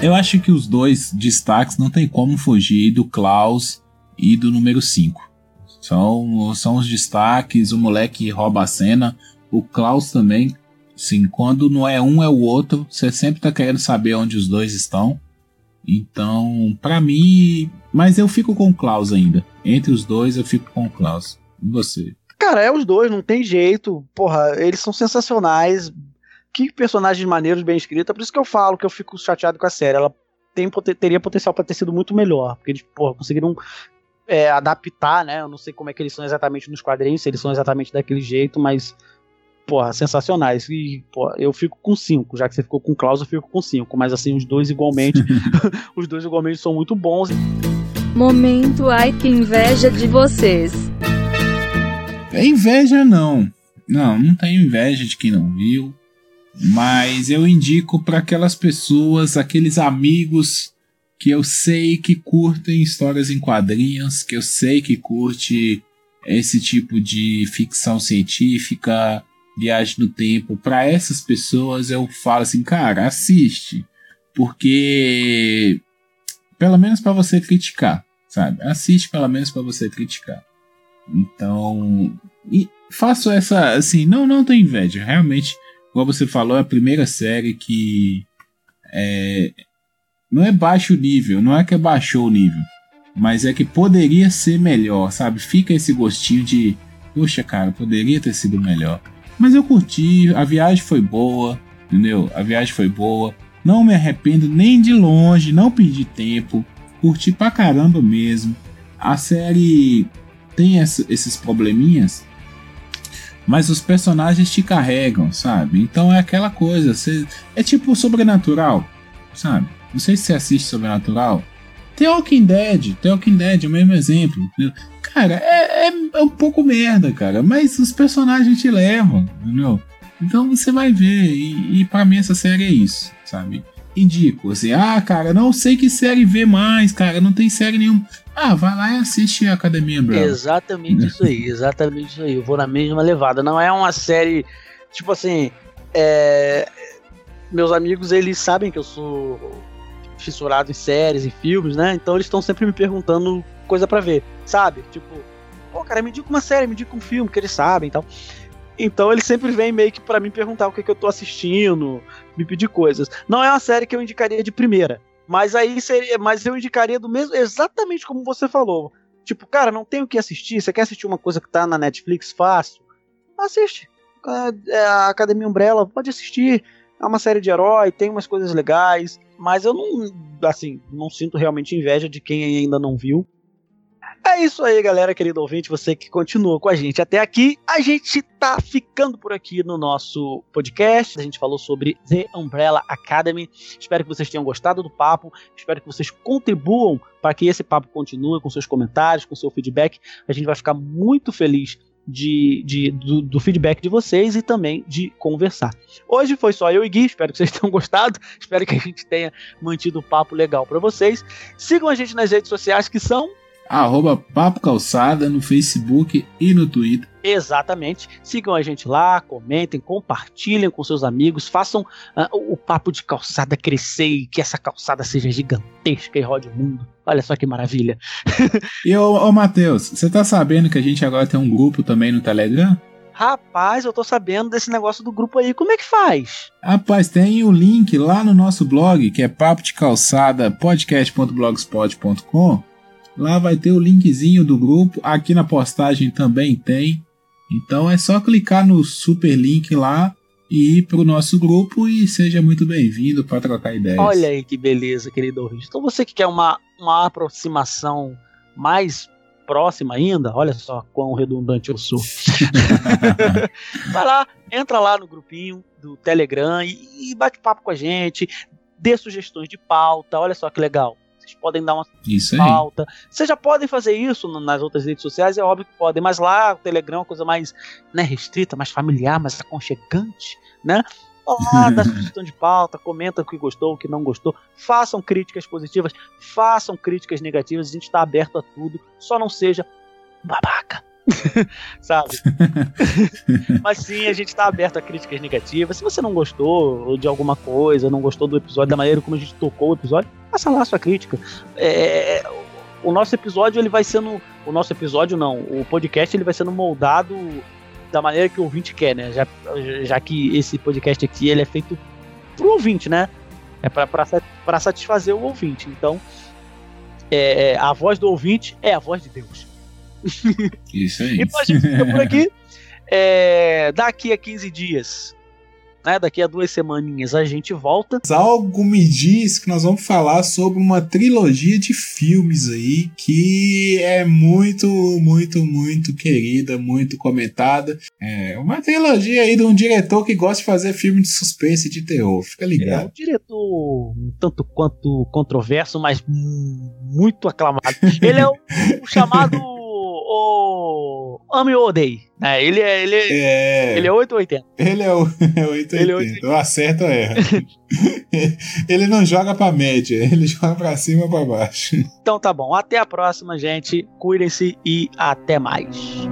Eu acho que os dois destaques não tem como fugir do Klaus e do número 5. São, são os destaques, o moleque rouba a cena, o Klaus também. Sim, quando não é um é o outro, você sempre tá querendo saber onde os dois estão. Então, pra mim, mas eu fico com o Klaus ainda. Entre os dois eu fico com o Klaus. E você? Cara, é os dois, não tem jeito. Porra, eles são sensacionais. Que personagens maneiros, bem escritos. Por isso que eu falo que eu fico chateado com a série. Ela tem, teria potencial pra ter sido muito melhor. Porque eles, porra, conseguiram é, adaptar, né? Eu não sei como é que eles são exatamente nos quadrinhos, se eles são exatamente daquele jeito, mas. Porra, sensacionais. E, porra, eu fico com cinco. Já que você ficou com o Klaus, eu fico com cinco. Mas assim, os dois igualmente. [LAUGHS] os dois igualmente são muito bons. Momento ai que inveja de vocês. É inveja não. Não, não tenho inveja de quem não viu. Mas eu indico para aquelas pessoas, aqueles amigos que eu sei que curtem histórias em quadrinhos, que eu sei que curte esse tipo de ficção científica, viagem no tempo. Para essas pessoas eu falo assim, cara, assiste, porque pelo menos para você criticar, sabe? Assiste pelo menos para você criticar. Então, e faço essa assim, não, não tenho inveja, realmente, igual você falou, é a primeira série que é, não é baixo nível, não é que baixou o nível, mas é que poderia ser melhor, sabe? Fica esse gostinho de, poxa, cara, poderia ter sido melhor. Mas eu curti, a viagem foi boa, entendeu? A viagem foi boa. Não me arrependo nem de longe, não perdi tempo. Curti pra caramba mesmo. A série tem esses probleminhas, mas os personagens te carregam, sabe? Então é aquela coisa, você, é tipo sobrenatural, sabe? Não sei se você assiste Sobrenatural. The Walking Dead, The Walking Dead é o mesmo exemplo. Cara, é, é, é um pouco merda, cara, mas os personagens te levam, entendeu? Então você vai ver, e, e para mim essa série é isso, sabe? Indico, assim, ah, cara, não sei que série ver mais, cara, não tem série nenhuma. Ah, vai lá e assiste a Academia Umbrella. Exatamente isso aí, exatamente isso aí. Eu vou na mesma levada. Não é uma série, tipo assim, é, meus amigos, eles sabem que eu sou fissurado em séries, em filmes, né? Então eles estão sempre me perguntando coisa pra ver, sabe? Tipo, pô, cara, me diga uma série, me diga um filme, que eles sabem e tal. Então eles sempre vêm meio que pra mim perguntar o que, que eu tô assistindo, me pedir coisas. Não é uma série que eu indicaria de primeira, mas aí seria, mas eu indicaria do mesmo, exatamente como você falou. Tipo, cara, não tem o que assistir. Você quer assistir uma coisa que tá na Netflix fácil? Assiste. É a Academia Umbrella, pode assistir. É uma série de herói, tem umas coisas legais. Mas eu não, assim, não sinto realmente inveja de quem ainda não viu. É isso aí, galera, querido ouvinte, você que continua com a gente até aqui. A gente tá ficando por aqui no nosso podcast. A gente falou sobre The Umbrella Academy. Espero que vocês tenham gostado do papo. Espero que vocês contribuam para que esse papo continue com seus comentários, com seu feedback. A gente vai ficar muito feliz de, de- do, do feedback de vocês e também de conversar. Hoje foi só eu e Gui, espero que vocês [LAUGHS] tenham gostado, espero que a gente tenha mantido o papo legal para vocês. Sigam a gente nas redes sociais que são Arroba Papo Calçada no Facebook e no Twitter. Exatamente. Sigam a gente lá, comentem, compartilhem com seus amigos, façam ah, o papo de calçada crescer e que essa calçada seja gigantesca e rode o mundo. Olha só que maravilha. E ô, ô Matheus, você tá sabendo que a gente agora tem um grupo também no Telegram? Rapaz, eu tô sabendo desse negócio do grupo aí. Como é que faz? Rapaz, tem o link lá no nosso blog, que é papo de calçada podcast.blogspot.com. Lá vai ter o linkzinho do grupo. Aqui na postagem também tem. Então é só clicar no super link lá e ir pro nosso grupo e seja muito bem-vindo para trocar ideias. Olha aí que beleza, querido ouvinte. Então você que quer uma, uma aproximação mais próxima ainda, olha só quão redundante eu sou. [LAUGHS] [LAUGHS] Vai lá, entra lá no grupinho do Telegram e, e bate papo com a gente. dê sugestões de pauta. Olha só que legal. Vocês podem dar uma Isso aí. pauta. Vocês já podem fazer isso nas outras redes sociais, é óbvio que podem, mas lá o Telegram é uma coisa mais né, restrita, mais familiar, mais aconchegante, né? Vá Lá, dá sugestão de pauta, comenta o que gostou, o que não gostou, façam críticas positivas, façam críticas negativas, a gente está aberto a tudo, só não seja babaca. [LAUGHS] Sabe? [LAUGHS] Mas sim, a gente está aberto a críticas negativas. Se você não gostou de alguma coisa, não gostou do episódio, da maneira como a gente tocou o episódio, faça lá a sua crítica. É, o nosso episódio ele vai sendo. O nosso episódio não, o podcast ele vai sendo moldado da maneira que o ouvinte quer, né? Já, já que esse podcast aqui ele é feito pro ouvinte, né? É para satisfazer o ouvinte. Então, é, a voz do ouvinte é a voz de Deus. Isso aí. E a gente fica por aqui. É, daqui a 15 dias, né, daqui a duas semaninhas, a gente volta. Algo me diz que nós vamos falar sobre uma trilogia de filmes aí que é muito, muito, muito querida, muito comentada. É uma trilogia aí de um diretor que gosta de fazer filme de suspense e de terror. Fica É um ligado. diretor um tanto quanto controverso, mas mu- muito aclamado. Ele é o, o [LAUGHS] chamado o Ame ou Odeie. né? ele é, ele, é, É, ele é 880. ele é o [LAUGHS] é 880. Ele é 880. Eu acerto ou erra. [LAUGHS] ele não joga pra média, ele [LAUGHS] joga pra cima ou pra baixo. Então tá bom, até a próxima, gente. Cuidem-se e até mais.